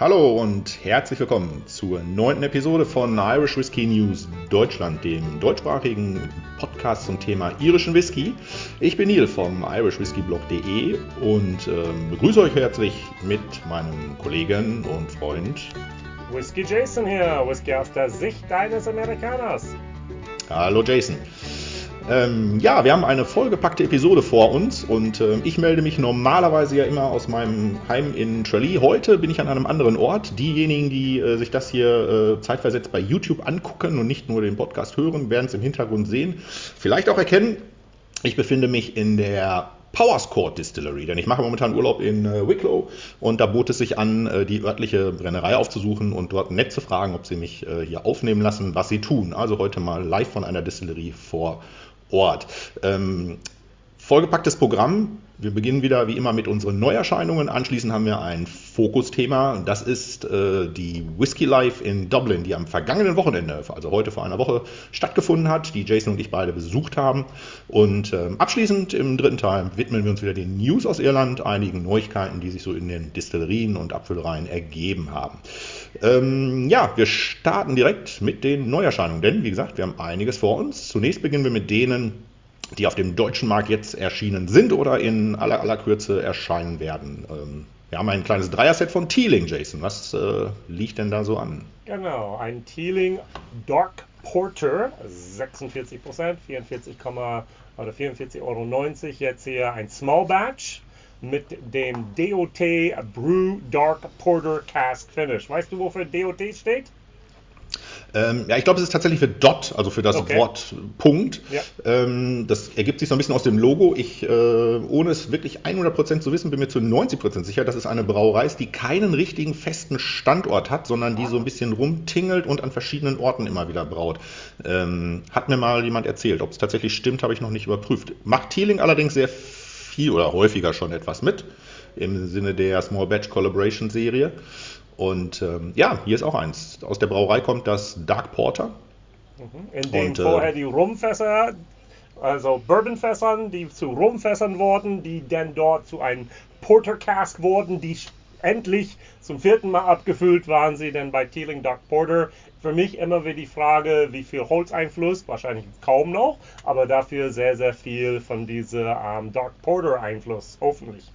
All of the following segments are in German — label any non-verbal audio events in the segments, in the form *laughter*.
Hallo und herzlich willkommen zur neunten Episode von Irish Whiskey News Deutschland, dem deutschsprachigen Podcast zum Thema irischen Whisky. Ich bin Neil vom irishwhiskeyblog.de und äh, begrüße euch herzlich mit meinem Kollegen und Freund Whisky Jason hier, Whisky aus der Sicht eines Amerikaners. Hallo Jason. Ähm, ja, wir haben eine vollgepackte Episode vor uns und äh, ich melde mich normalerweise ja immer aus meinem Heim in Tralee. Heute bin ich an einem anderen Ort. Diejenigen, die äh, sich das hier äh, zeitversetzt bei YouTube angucken und nicht nur den Podcast hören, werden es im Hintergrund sehen. Vielleicht auch erkennen, ich befinde mich in der Powerscourt Distillery, denn ich mache momentan Urlaub in äh, Wicklow und da bot es sich an, äh, die örtliche Brennerei aufzusuchen und dort nett zu fragen, ob sie mich äh, hier aufnehmen lassen, was sie tun. Also heute mal live von einer Distillerie vor Ort. Ähm, Vollgepacktes Programm. Wir beginnen wieder wie immer mit unseren Neuerscheinungen. Anschließend haben wir ein Fokusthema. Das ist äh, die Whisky Life in Dublin, die am vergangenen Wochenende, also heute vor einer Woche, stattgefunden hat, die Jason und ich beide besucht haben. Und ähm, abschließend im dritten Teil widmen wir uns wieder den News aus Irland, einigen Neuigkeiten, die sich so in den Distillerien und Abfüllereien ergeben haben. Ähm, ja, wir starten direkt mit den Neuerscheinungen, denn wie gesagt, wir haben einiges vor uns. Zunächst beginnen wir mit denen, die auf dem deutschen Markt jetzt erschienen sind oder in aller, aller Kürze erscheinen werden. Ähm, wir haben ein kleines Dreier-Set von Teeling, Jason. Was äh, liegt denn da so an? Genau, ein Teeling Dark Porter, 46 Prozent, 44, oder 44,90 Euro. Jetzt hier ein Small Batch mit dem DOT Brew Dark Porter Cask Finish. Weißt du, wofür DOT steht? Ähm, ja, ich glaube, es ist tatsächlich für Dot, also für das okay. Wort Punkt. Ja. Ähm, das ergibt sich so ein bisschen aus dem Logo. Ich, äh, ohne es wirklich 100% zu wissen, bin mir zu 90% sicher, dass es eine Brauerei ist, die keinen richtigen festen Standort hat, sondern die so ein bisschen rumtingelt und an verschiedenen Orten immer wieder braut. Ähm, hat mir mal jemand erzählt. Ob es tatsächlich stimmt, habe ich noch nicht überprüft. Macht Teeling allerdings sehr viel oder häufiger schon etwas mit im Sinne der Small Batch Collaboration Serie. Und ähm, ja, hier ist auch eins. Aus der Brauerei kommt das Dark Porter. Mhm. In dem und, äh, vorher die Rumfässer, also Bourbonfässern, die zu Rumfässern wurden, die dann dort zu einem Porter Cask wurden, die endlich zum vierten Mal abgefüllt waren sie dann bei Teeling Dark Porter. Für mich immer wieder die Frage, wie viel Holzeinfluss, wahrscheinlich kaum noch, aber dafür sehr, sehr viel von diesem ähm, Dark Porter Einfluss, hoffentlich.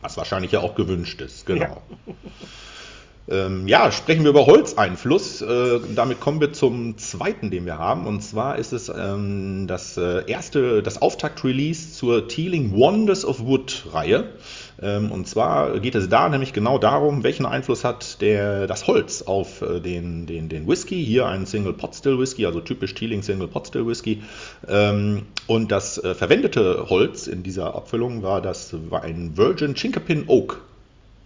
Was wahrscheinlich ja auch gewünscht ist, genau. Ja. *laughs* Ähm, ja, sprechen wir über Holzeinfluss. Äh, damit kommen wir zum zweiten, den wir haben. Und zwar ist es ähm, das äh, erste, das Auftakt-Release zur Teeling Wonders of Wood-Reihe. Ähm, und zwar geht es da nämlich genau darum, welchen Einfluss hat der, das Holz auf äh, den, den, den Whisky. Hier ein Single Pot Still Whisky, also typisch Teeling Single Pot Still Whisky. Ähm, und das äh, verwendete Holz in dieser Abfüllung war das war ein Virgin Chinkapin Oak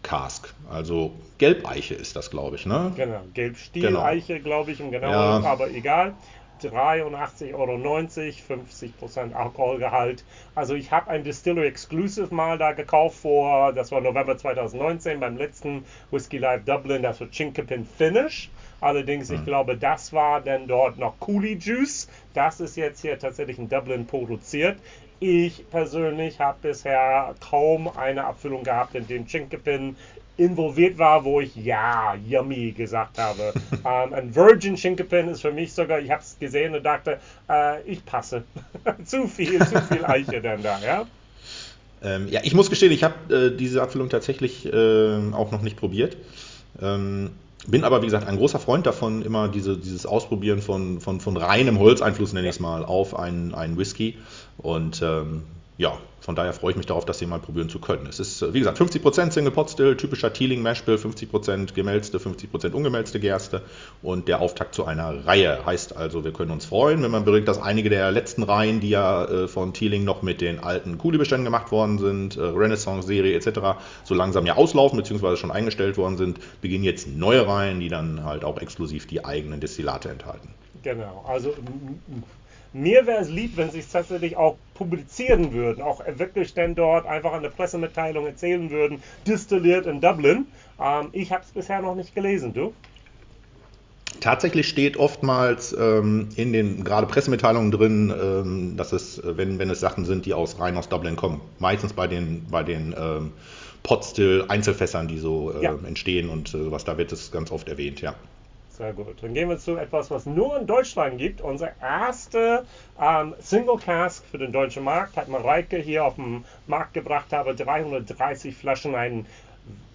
Cask. Also Gelbeiche ist das, glaube ich, ne? Genau, Gelbstieleiche, genau. glaube ich, im genauen, ja. aber egal. 83,90 Euro, 50% Alkoholgehalt. Also ich habe ein Distillery Exclusive mal da gekauft vor, das war November 2019 beim letzten Whiskey Live Dublin, das war Chinkapin Finish. Allerdings, ich hm. glaube, das war dann dort noch Coolie Juice. Das ist jetzt hier tatsächlich in Dublin produziert. Ich persönlich habe bisher kaum eine Abfüllung gehabt, in dem Chinkapin involviert war, wo ich ja, yummy gesagt habe. *laughs* ähm, ein Virgin Chinkapin ist für mich sogar, ich habe es gesehen und dachte, äh, ich passe. *laughs* zu viel, zu viel Eiche *laughs* denn da, ja? Ähm, ja, ich muss gestehen, ich habe äh, diese Abfüllung tatsächlich äh, auch noch nicht probiert. Ähm, bin aber, wie gesagt, ein großer Freund davon, immer diese, dieses Ausprobieren von, von, von reinem Holzeinfluss, nenne ich es mal, auf einen, einen Whisky. Und ähm, ja, von daher freue ich mich darauf, das hier mal probieren zu können. Es ist, wie gesagt, 50% Single Pot Still, typischer Teeling Mashbill, 50% gemälzte, 50% ungemälzte Gerste und der Auftakt zu einer Reihe. Heißt also, wir können uns freuen, wenn man bedenkt, dass einige der letzten Reihen, die ja äh, von Teeling noch mit den alten Cooley-Beständen gemacht worden sind, äh, Renaissance-Serie etc., so langsam ja auslaufen bzw. schon eingestellt worden sind, beginnen jetzt neue Reihen, die dann halt auch exklusiv die eigenen Destillate enthalten. Genau, also mir wäre es lieb, wenn sie es tatsächlich auch publizieren würden, auch wirklich dann dort einfach an der Pressemitteilung erzählen würden, distilliert in Dublin. Ähm, ich habe es bisher noch nicht gelesen, du? Tatsächlich steht oftmals ähm, in den gerade Pressemitteilungen drin, ähm, dass es, wenn, wenn es Sachen sind, die aus rein aus Dublin kommen. Meistens bei den, bei den ähm, Potstill, Einzelfässern, die so äh, ja. entstehen und äh, was da wird es ganz oft erwähnt, ja. Sehr gut. Dann gehen wir zu etwas, was nur in Deutschland gibt. Unser erste ähm, Single Cask für den deutschen Markt hat Mareike hier auf den Markt gebracht, habe 330 Flaschen, ein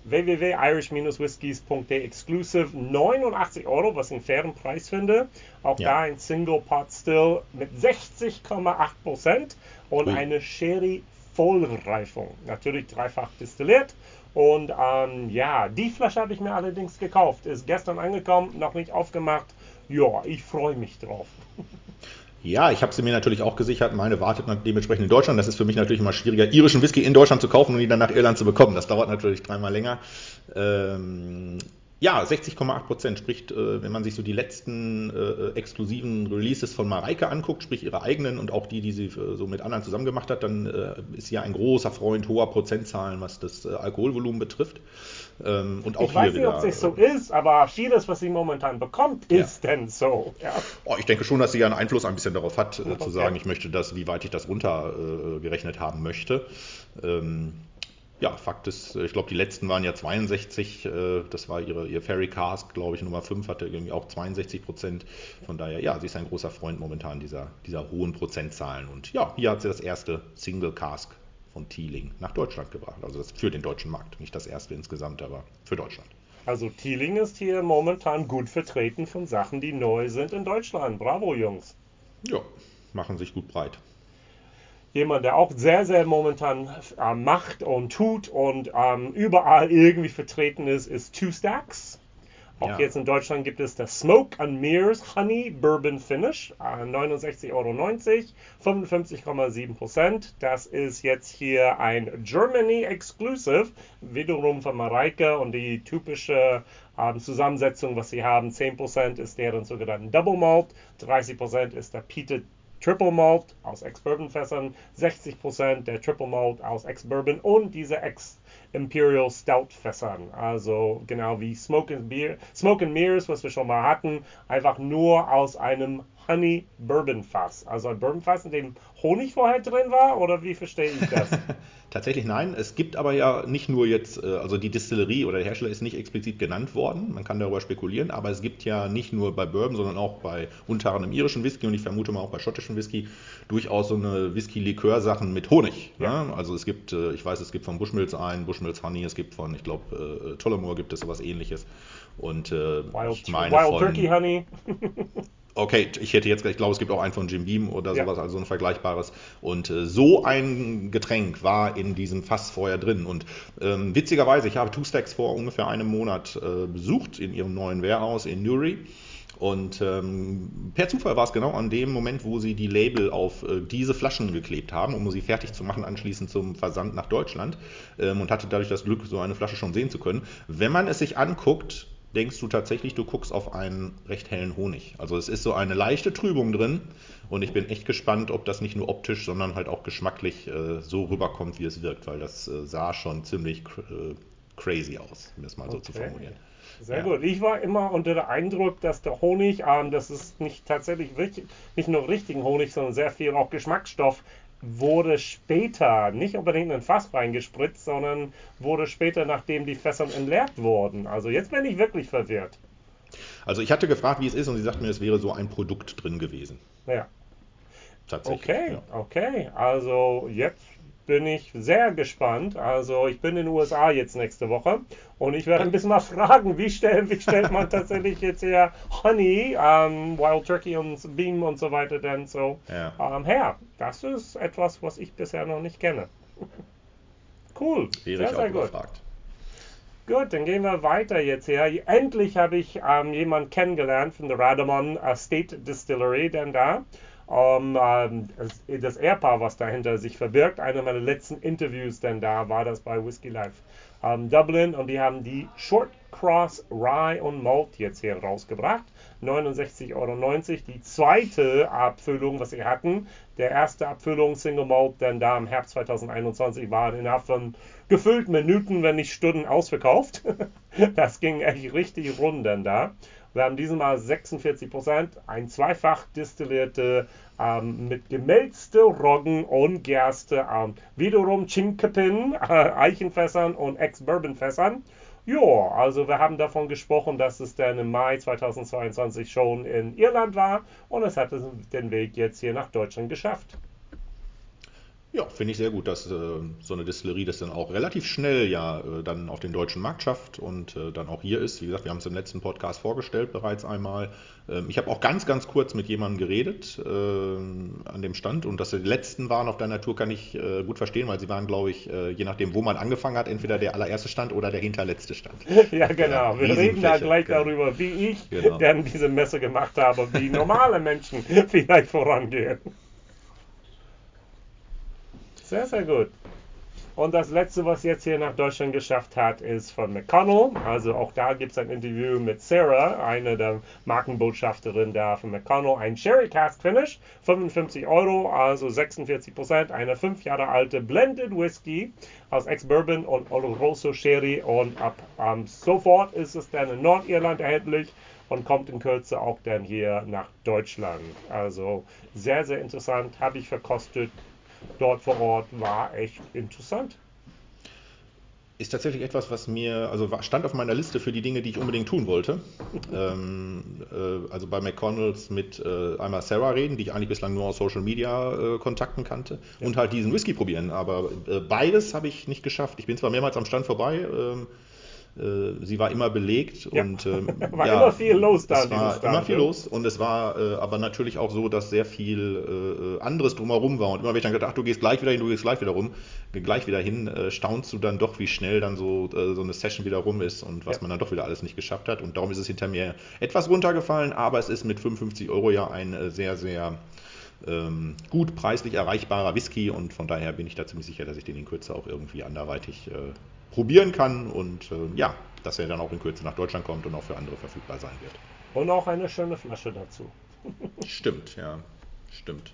www.irish-whiskies.de Exclusive 89 Euro, was ich einen fairen Preis finde. Auch ja. da ein Single Pot Still mit 60,8 Prozent und Ui. eine Sherry Vollreifung. Natürlich dreifach destilliert. Und ähm, ja, die Flasche habe ich mir allerdings gekauft. Ist gestern angekommen, noch nicht aufgemacht. Ja, ich freue mich drauf. Ja, ich habe sie mir natürlich auch gesichert. Meine wartet dementsprechend in Deutschland. Das ist für mich natürlich immer schwieriger, irischen Whisky in Deutschland zu kaufen und ihn dann nach Irland zu bekommen. Das dauert natürlich dreimal länger. Ähm, ja, 60,8 Prozent. Spricht, äh, wenn man sich so die letzten äh, exklusiven Releases von Mareike anguckt, sprich ihre eigenen und auch die, die sie äh, so mit anderen zusammen gemacht hat, dann äh, ist sie ja ein großer Freund hoher Prozentzahlen, was das äh, Alkoholvolumen betrifft. Ähm, und auch ich weiß nicht, ob es so ist, aber vieles, was sie momentan bekommt, ist ja. denn so. Ja. Oh, ich denke schon, dass sie ja einen Einfluss ein bisschen darauf hat, okay. zu sagen, ich möchte das, wie weit ich das runtergerechnet haben möchte. Ähm, ja, Fakt ist, ich glaube, die letzten waren ja 62, äh, das war ihre, ihr Ferry Cask, glaube ich, Nummer 5 hatte irgendwie auch 62 Prozent. Von daher, ja, sie ist ein großer Freund momentan dieser, dieser hohen Prozentzahlen. Und ja, hier hat sie das erste Single Cask von Thieling nach Deutschland gebracht. Also das für den deutschen Markt, nicht das erste insgesamt, aber für Deutschland. Also Thieling ist hier momentan gut vertreten von Sachen, die neu sind in Deutschland. Bravo, Jungs. Ja, machen sich gut breit jemand, der auch sehr, sehr momentan äh, macht und tut und ähm, überall irgendwie vertreten ist, ist Two Stacks. Auch ja. jetzt in Deutschland gibt es das Smoke and Mirrors Honey Bourbon Finish, äh, 69,90 Euro, 55,7 Prozent. Das ist jetzt hier ein Germany Exclusive, wiederum von Mareike und die typische äh, Zusammensetzung, was sie haben. 10 Prozent ist deren sogenannten Double Malt, 30 Prozent ist der Peated Triple Malt aus Ex-Bourbon-Fässern, 60% der Triple Malt aus Ex-Bourbon und diese Ex-Imperial Stout-Fässern. Also genau wie Smoke and, Beer, Smoke and Mirrors, was wir schon mal hatten, einfach nur aus einem Honey Bourbon Fass. Also ein Bourbon Fass, in dem Honig vorher drin war oder wie verstehe ich das? *laughs* Tatsächlich nein. Es gibt aber ja nicht nur jetzt, äh, also die Distillerie oder der Hersteller ist nicht explizit genannt worden. Man kann darüber spekulieren, aber es gibt ja nicht nur bei Bourbon, sondern auch bei unter anderem irischen Whisky und ich vermute mal auch bei schottischen Whisky durchaus so eine Whisky-Likör-Sachen mit Honig. Ja. Ne? Also es gibt, äh, ich weiß, es gibt von Bushmills ein, Bushmills Honey, es gibt von, ich glaube, äh, Tullamore gibt es sowas ähnliches. Und äh, Wild, ich meine Wild von, Turkey Honey. *laughs* Okay, ich hätte jetzt, ich glaube, es gibt auch einen von Jim Beam oder sowas, ja. also ein vergleichbares. Und äh, so ein Getränk war in diesem Fass vorher drin. Und ähm, witzigerweise, ich habe Two Stacks vor ungefähr einem Monat äh, besucht in ihrem neuen Warehouse in Newry. Und ähm, per Zufall war es genau an dem Moment, wo sie die Label auf äh, diese Flaschen geklebt haben, um sie fertig zu machen, anschließend zum Versand nach Deutschland. Ähm, und hatte dadurch das Glück, so eine Flasche schon sehen zu können. Wenn man es sich anguckt, denkst du tatsächlich, du guckst auf einen recht hellen Honig. Also es ist so eine leichte Trübung drin und ich bin echt gespannt, ob das nicht nur optisch, sondern halt auch geschmacklich äh, so rüberkommt, wie es wirkt, weil das äh, sah schon ziemlich cr äh, crazy aus, um das mal okay. so zu formulieren. Sehr ja. gut. Ich war immer unter dem Eindruck, dass der Honig, ähm, das ist nicht tatsächlich richtig, nicht nur richtigen Honig, sondern sehr viel auch Geschmacksstoff wurde später nicht unbedingt in ein Fass reingespritzt, sondern wurde später, nachdem die Fässer entleert wurden. Also jetzt bin ich wirklich verwirrt. Also ich hatte gefragt, wie es ist, und sie sagten mir, es wäre so ein Produkt drin gewesen. Ja. Tatsächlich. Okay, ja. okay. Also jetzt bin ich sehr gespannt. Also ich bin in den USA jetzt nächste Woche und ich werde ein bisschen mal fragen, wie, stell, wie stellt man tatsächlich jetzt hier Honey, ähm, Wild Turkey und Beam und so weiter denn so ja. ähm, her. Das ist etwas, was ich bisher noch nicht kenne. cool. Wäre sehr, sehr gut. Gefragt. Gut, dann gehen wir weiter jetzt hier. Endlich habe ich ähm, jemanden kennengelernt von der Radamon uh, State Distillery, denn da um, das Ehepaar, was dahinter sich verbirgt. Einer meiner letzten Interviews, denn da war das bei Whiskey Life ähm, Dublin und die haben die Short Cross Rye und Malt jetzt hier rausgebracht. 69,90 Euro. Die zweite Abfüllung, was sie hatten, der erste Abfüllung Single Malt, denn da im Herbst 2021 waren innerhalb von gefüllten Minuten, wenn nicht Stunden ausverkauft. *laughs* das ging echt richtig rund denn da. Wir haben diesmal 46 Prozent, ein zweifach destillierte ähm, mit gemälzte Roggen und Gerste, ähm, wiederum Chinkapin, äh, *laughs* Eichenfässern und Ex-Bourbon-Fässern. Ja, also wir haben davon gesprochen, dass es dann im Mai 2022 schon in Irland war und es hat den Weg jetzt hier nach Deutschland geschafft. Ja, finde ich sehr gut, dass äh, so eine Distillerie das dann auch relativ schnell ja äh, dann auf den deutschen Markt schafft und äh, dann auch hier ist. Wie gesagt, wir haben es im letzten Podcast vorgestellt bereits einmal. Ähm, ich habe auch ganz, ganz kurz mit jemandem geredet ähm, an dem Stand und dass die letzten waren auf deiner Tour, kann ich äh, gut verstehen, weil sie waren, glaube ich, äh, je nachdem, wo man angefangen hat, entweder der allererste Stand oder der hinterletzte Stand. *laughs* ja, genau. Wir reden da gleich genau. darüber, wie ich genau. dann diese Messe gemacht habe, wie normale Menschen *laughs* vielleicht vorangehen. Sehr, sehr gut. Und das letzte, was jetzt hier nach Deutschland geschafft hat, ist von McConnell. Also auch da gibt es ein Interview mit Sarah, eine der Markenbotschafterinnen da von McConnell. Ein Sherry Cask Finish, 55 Euro, also 46 Prozent. Eine fünf Jahre alte Blended Whisky aus Ex-Bourbon und Oloroso Sherry. Und ab ähm, sofort ist es dann in Nordirland erhältlich und kommt in Kürze auch dann hier nach Deutschland. Also sehr, sehr interessant, habe ich verkostet dort vor Ort war echt interessant. Ist tatsächlich etwas, was mir, also stand auf meiner Liste für die Dinge, die ich unbedingt tun wollte. *laughs* ähm, äh, also bei McConnells mit äh, einmal Sarah reden, die ich eigentlich bislang nur aus Social Media äh, Kontakten kannte, ja. und halt diesen Whisky probieren. Aber äh, beides habe ich nicht geschafft. Ich bin zwar mehrmals am Stand vorbei, ähm, äh, sie war immer belegt ja. und ähm, *laughs* war ja, immer viel los da. Es war Stand, immer viel los und es war äh, aber natürlich auch so, dass sehr viel äh, anderes drumherum war und immer wenn ich dann gedacht, ach, du gehst gleich wieder hin, du gehst gleich wieder rum, gleich wieder hin, äh, staunst du dann doch, wie schnell dann so, äh, so eine Session wieder rum ist und was ja. man dann doch wieder alles nicht geschafft hat und darum ist es hinter mir etwas runtergefallen, aber es ist mit 55 Euro ja ein äh, sehr, sehr ähm, gut preislich erreichbarer Whisky und von daher bin ich da ziemlich sicher, dass ich den in Kürze auch irgendwie anderweitig probieren kann und äh, ja, dass er dann auch in Kürze nach Deutschland kommt und auch für andere verfügbar sein wird. Und auch eine schöne Flasche dazu. *laughs* stimmt, ja, stimmt.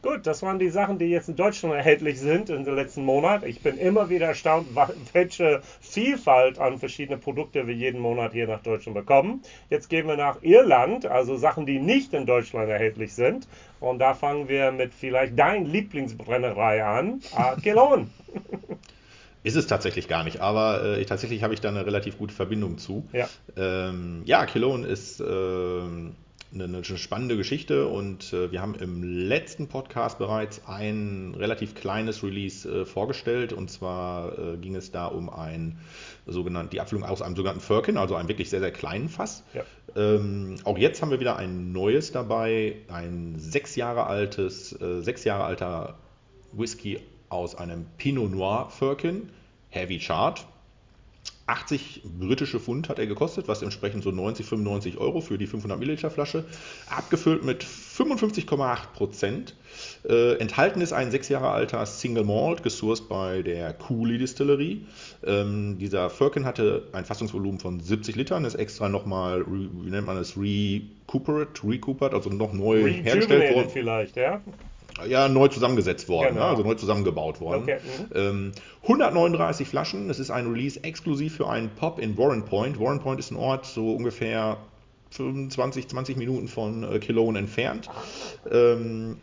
Gut, das waren die Sachen, die jetzt in Deutschland erhältlich sind in den letzten Monat. Ich bin immer wieder erstaunt, welche Vielfalt an verschiedenen Produkten wir jeden Monat hier nach Deutschland bekommen. Jetzt gehen wir nach Irland, also Sachen, die nicht in Deutschland erhältlich sind. Und da fangen wir mit vielleicht dein Lieblingsbrennerei an, Arkelon. *laughs* Ist es tatsächlich gar nicht, aber äh, tatsächlich habe ich da eine relativ gute Verbindung zu. Ja, ähm, ja Cologne ist äh, eine, eine, spannende Geschichte und äh, wir haben im letzten Podcast bereits ein relativ kleines Release äh, vorgestellt und zwar äh, ging es da um ein sogenannt, die Abfüllung aus einem sogenannten Firkin, also einem wirklich sehr, sehr kleinen Fass. Ja. Ähm, auch jetzt haben wir wieder ein neues dabei, ein sechs Jahre altes, äh, sechs Jahre alter Whisky aus einem Pinot Noir Firkin, Heavy Chart. 80 britische Pfund hat er gekostet, was entsprechend so 90, 95 Euro für die 500 Milliliter Flasche. Abgefüllt mit 55,8 Prozent. Äh, enthalten ist ein sechs Jahre alter Single Malt, gesourced bei der Cooley Distillerie. Ähm, dieser Firkin hatte ein Fassungsvolumen von 70 Litern, ist extra nochmal, wie nennt man das, recoupert, recoupert, also noch neu hergestellt worden. vielleicht, ja? Ja, neu zusammengesetzt worden, genau. ne? also neu zusammengebaut worden. Okay. Mhm. Ähm, 139 Flaschen, es ist ein Release exklusiv für einen Pop in Warren Point. Warren Point ist ein Ort so ungefähr 25, 20 Minuten von äh, Cologne entfernt. Ähm,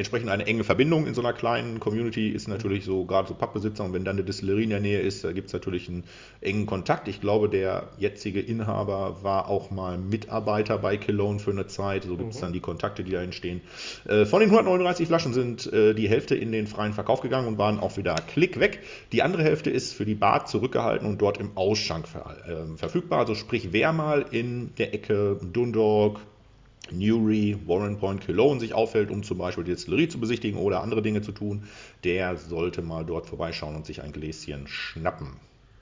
entsprechend eine enge Verbindung in so einer kleinen Community ist natürlich so, gerade so Pappbesitzer und wenn dann eine Distillerie in der Nähe ist, da gibt es natürlich einen engen Kontakt. Ich glaube, der jetzige Inhaber war auch mal Mitarbeiter bei Cologne für eine Zeit, so gibt es mhm. dann die Kontakte, die da entstehen. Äh, von den 139 Flaschen sind äh, die Hälfte in den freien Verkauf gegangen und waren auch wieder klick weg. Die andere Hälfte ist für die Bar zurückgehalten und dort im Ausschank ver äh, verfügbar. Also sprich, wer mal in der Ecke Dundalk, Newry, Warren Point, Cologne sich aufhält, um zum Beispiel die Destillerie zu besichtigen oder andere Dinge zu tun, der sollte mal dort vorbeischauen und sich ein Gläschen schnappen.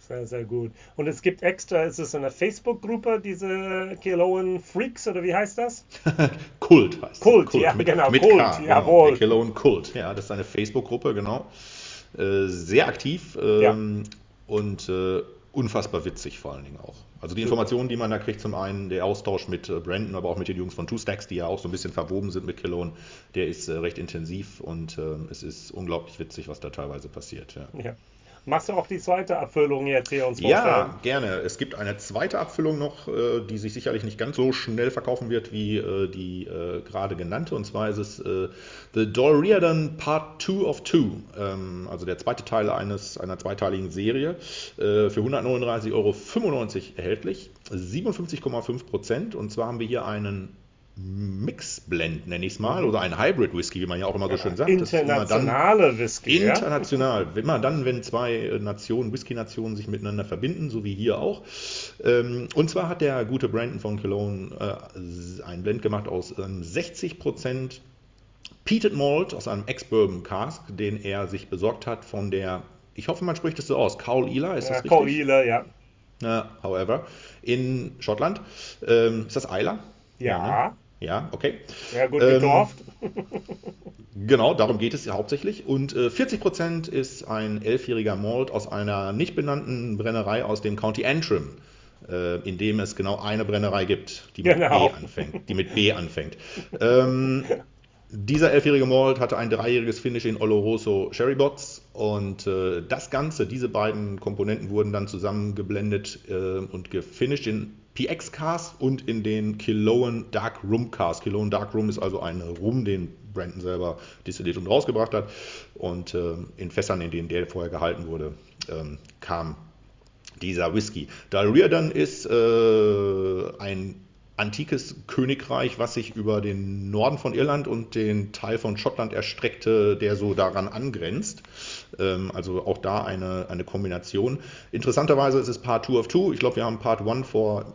Sehr, sehr gut. Und es gibt extra, ist es eine Facebook-Gruppe, diese Cologne Freaks oder wie heißt das? *laughs* Kult heißt Kult, Kult, ja, mit, genau, mit Kult, K, jawohl. Genau, Cologne Kult, ja, das ist eine Facebook-Gruppe, genau. Äh, sehr aktiv ähm, ja. und äh, unfassbar witzig vor allen Dingen auch. Also die Informationen, die man da kriegt, zum einen der Austausch mit äh, Brandon, aber auch mit den Jungs von Two Stacks, die ja auch so ein bisschen verwoben sind mit Cologne, der ist äh, recht intensiv und äh, es ist unglaublich witzig, was da teilweise passiert. Ja. ja. Machst du auch die zweite Abfüllung jetzt hier uns vorstellen? Ja, gerne. Es gibt eine zweite Abfüllung noch, äh, die sich sicherlich nicht ganz so schnell verkaufen wird wie äh, die äh, gerade genannte. Und zwar ist es The Doll Reardon Part 2 of 2. Ähm, also der zweite Teil eines, einer zweiteiligen Serie. Für 139,95 Euro erhältlich. 57,5 Prozent. Und zwar haben wir hier einen Mixblend, nenne ich es mal, oder ein Hybrid Whisky, wie man ja auch immer so schön sagt. Internationale dann, Whisky. International. Ja? Immer dann, wenn zwei Nationen, Whisky-Nationen sich miteinander verbinden, so wie hier auch. Ähm, und zwar hat der gute Brandon von Cologne äh, einen Blend gemacht aus 60% ähm, Peated Malt aus einem Ex-Bourbon Cask, den er sich besorgt hat von der, ich hoffe, man spricht es so aus, Caul Ila, ist das ja, richtig? Caul Ila, ja. Uh, however, in Schottland. Ähm, ist das Isla? Ja. ja ne? Ja, okay. Ja, gut gedorft. Ähm, *laughs* genau, darum geht es ja hauptsächlich. Und äh, 40% ist ein elfjähriger Malt aus einer nicht benannten Brennerei aus dem County Antrim, äh, in dem es genau eine Brennerei gibt, die mit genau. B anfängt. Die mit B anfängt. ähm, *laughs* dieser elfjährige Malt hatte ein dreijähriges Finish in Oloroso Sherry Box und äh, das Ganze, diese beiden Komponenten wurden dann zusammengeblendet äh, und gefinished in PX Cars und in den Kiloan Dark Room Cars. Kiloan Dark Room ist also ein Rum, den Brandon selber destilliert und rausgebracht hat. Und äh, in Fässern, in denen der vorher gehalten wurde, ähm, kam dieser Whisky. Da Reardon ist äh, ein antikes Königreich, was sich über den Norden von Irland und den Teil von Schottland erstreckte, der so daran angrenzt. Ähm, also auch da eine, eine Kombination. Interessanterweise ist es Part 2 of 2. Ich glaube, wir haben Part 1 vor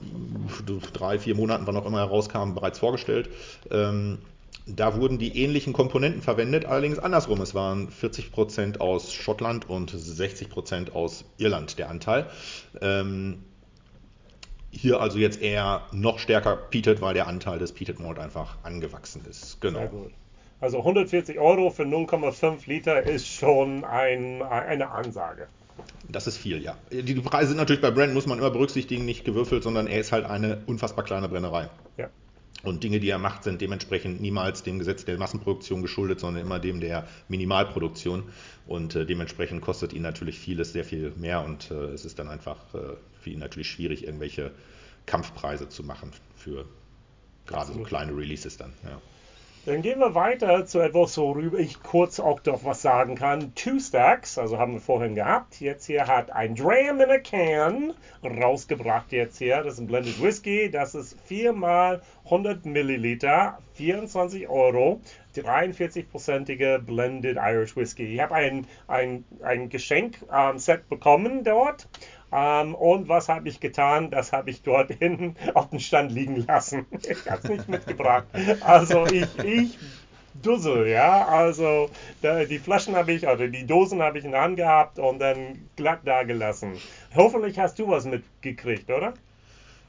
drei, vier Monaten, wann auch immer herauskam, bereits vorgestellt. Ähm, da wurden die ähnlichen Komponenten verwendet, allerdings andersrum. Es waren 40% aus Schottland und 60% aus Irland der Anteil. Ähm, hier also jetzt eher noch stärker Peated, weil der Anteil des Peated Malt einfach angewachsen ist. Genau. Sehr gut. Also 140 Euro für 0,5 Liter ist schon ein, eine Ansage. Das ist viel, ja. Die Preise sind natürlich bei Brand, muss man immer berücksichtigen, nicht gewürfelt, sondern er ist halt eine unfassbar kleine Brennerei. Ja. Und Dinge, die er macht, sind dementsprechend niemals dem Gesetz der Massenproduktion geschuldet, sondern immer dem der Minimalproduktion. Und äh, dementsprechend kostet ihn natürlich vieles sehr viel mehr und äh, es ist dann einfach äh, für ihn natürlich schwierig, irgendwelche Kampfpreise zu machen für gerade so kleine Releases dann. Ja. Dann gehen wir weiter zu etwas, worüber ich kurz auch doch was sagen kann. Two Stacks, also haben wir vorhin gehabt. Jetzt hier hat ein Dram in a Can rausgebracht jetzt hier. Das ist ein Blended Whisky. Das ist 4 mal 100 Milliliter, 24 Euro. 43-prozentige Blended Irish Whisky. Ich habe ein, ein, ein Geschenk-Set ähm, bekommen dort. Ähm, und was habe ich getan? Das habe ich dort *laughs* hinten auf dem Stand liegen lassen. Ich habe es nicht mitgebracht. Also ich, ich Dussel, ja. Also die Flaschen habe ich, oder die Dosen habe ich in der Hand gehabt und dann glatt da gelassen. Hoffentlich hast du was mitgekriegt, oder?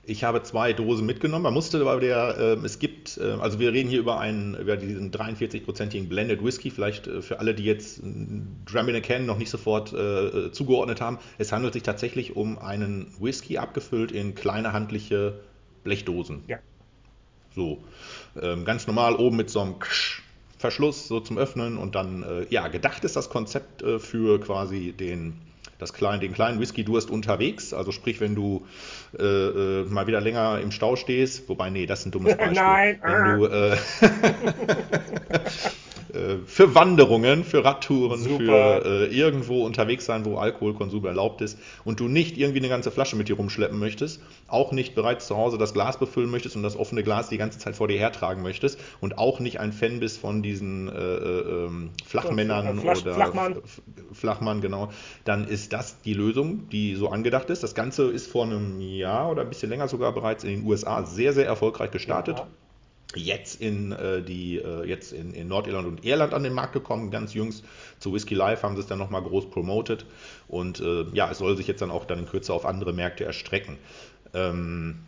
Ich habe zwei Dosen mitgenommen. Man musste bei der, äh, es gibt, äh, also wir reden hier über einen, über diesen 43-prozentigen Blended Whisky, vielleicht äh, für alle, die jetzt Drum in a Can noch nicht sofort äh, zugeordnet haben. Es handelt sich tatsächlich um einen Whisky abgefüllt in kleine handliche Blechdosen. Ja. So, ähm, ganz normal oben mit so einem Verschluss so zum Öffnen und dann, äh, ja, gedacht ist das Konzept äh, für quasi den das klein, den kleinen Whisky-Durst unterwegs. Also sprich, wenn du äh, äh, mal wieder länger im Stau stehst, wobei, nee, das ist ein dummes *laughs* Beispiel. Nein. Wenn du, äh, *laughs* Äh, für Wanderungen, für Radtouren, Super. für äh, irgendwo unterwegs sein, wo Alkoholkonsum erlaubt ist und du nicht irgendwie eine ganze Flasche mit dir rumschleppen möchtest, auch nicht bereits zu Hause das Glas befüllen möchtest und das offene Glas die ganze Zeit vor dir hertragen möchtest und auch nicht ein Fan bist von diesen äh, äh, ähm, Flachmännern Flach, oder Flachmann. Flachmann, genau, dann ist das die Lösung, die so angedacht ist. Das Ganze ist vor einem Jahr oder ein bisschen länger sogar bereits in den USA sehr, sehr erfolgreich gestartet. Ja jetzt in äh, die äh, jetzt in, in, Nordirland und Irland an den Markt gekommen, ganz jüngst. Zu Whisky Live haben sie es dann nochmal groß promoted und äh, ja, es soll sich jetzt dann auch dann in Kürze auf andere Märkte erstrecken. Ähm,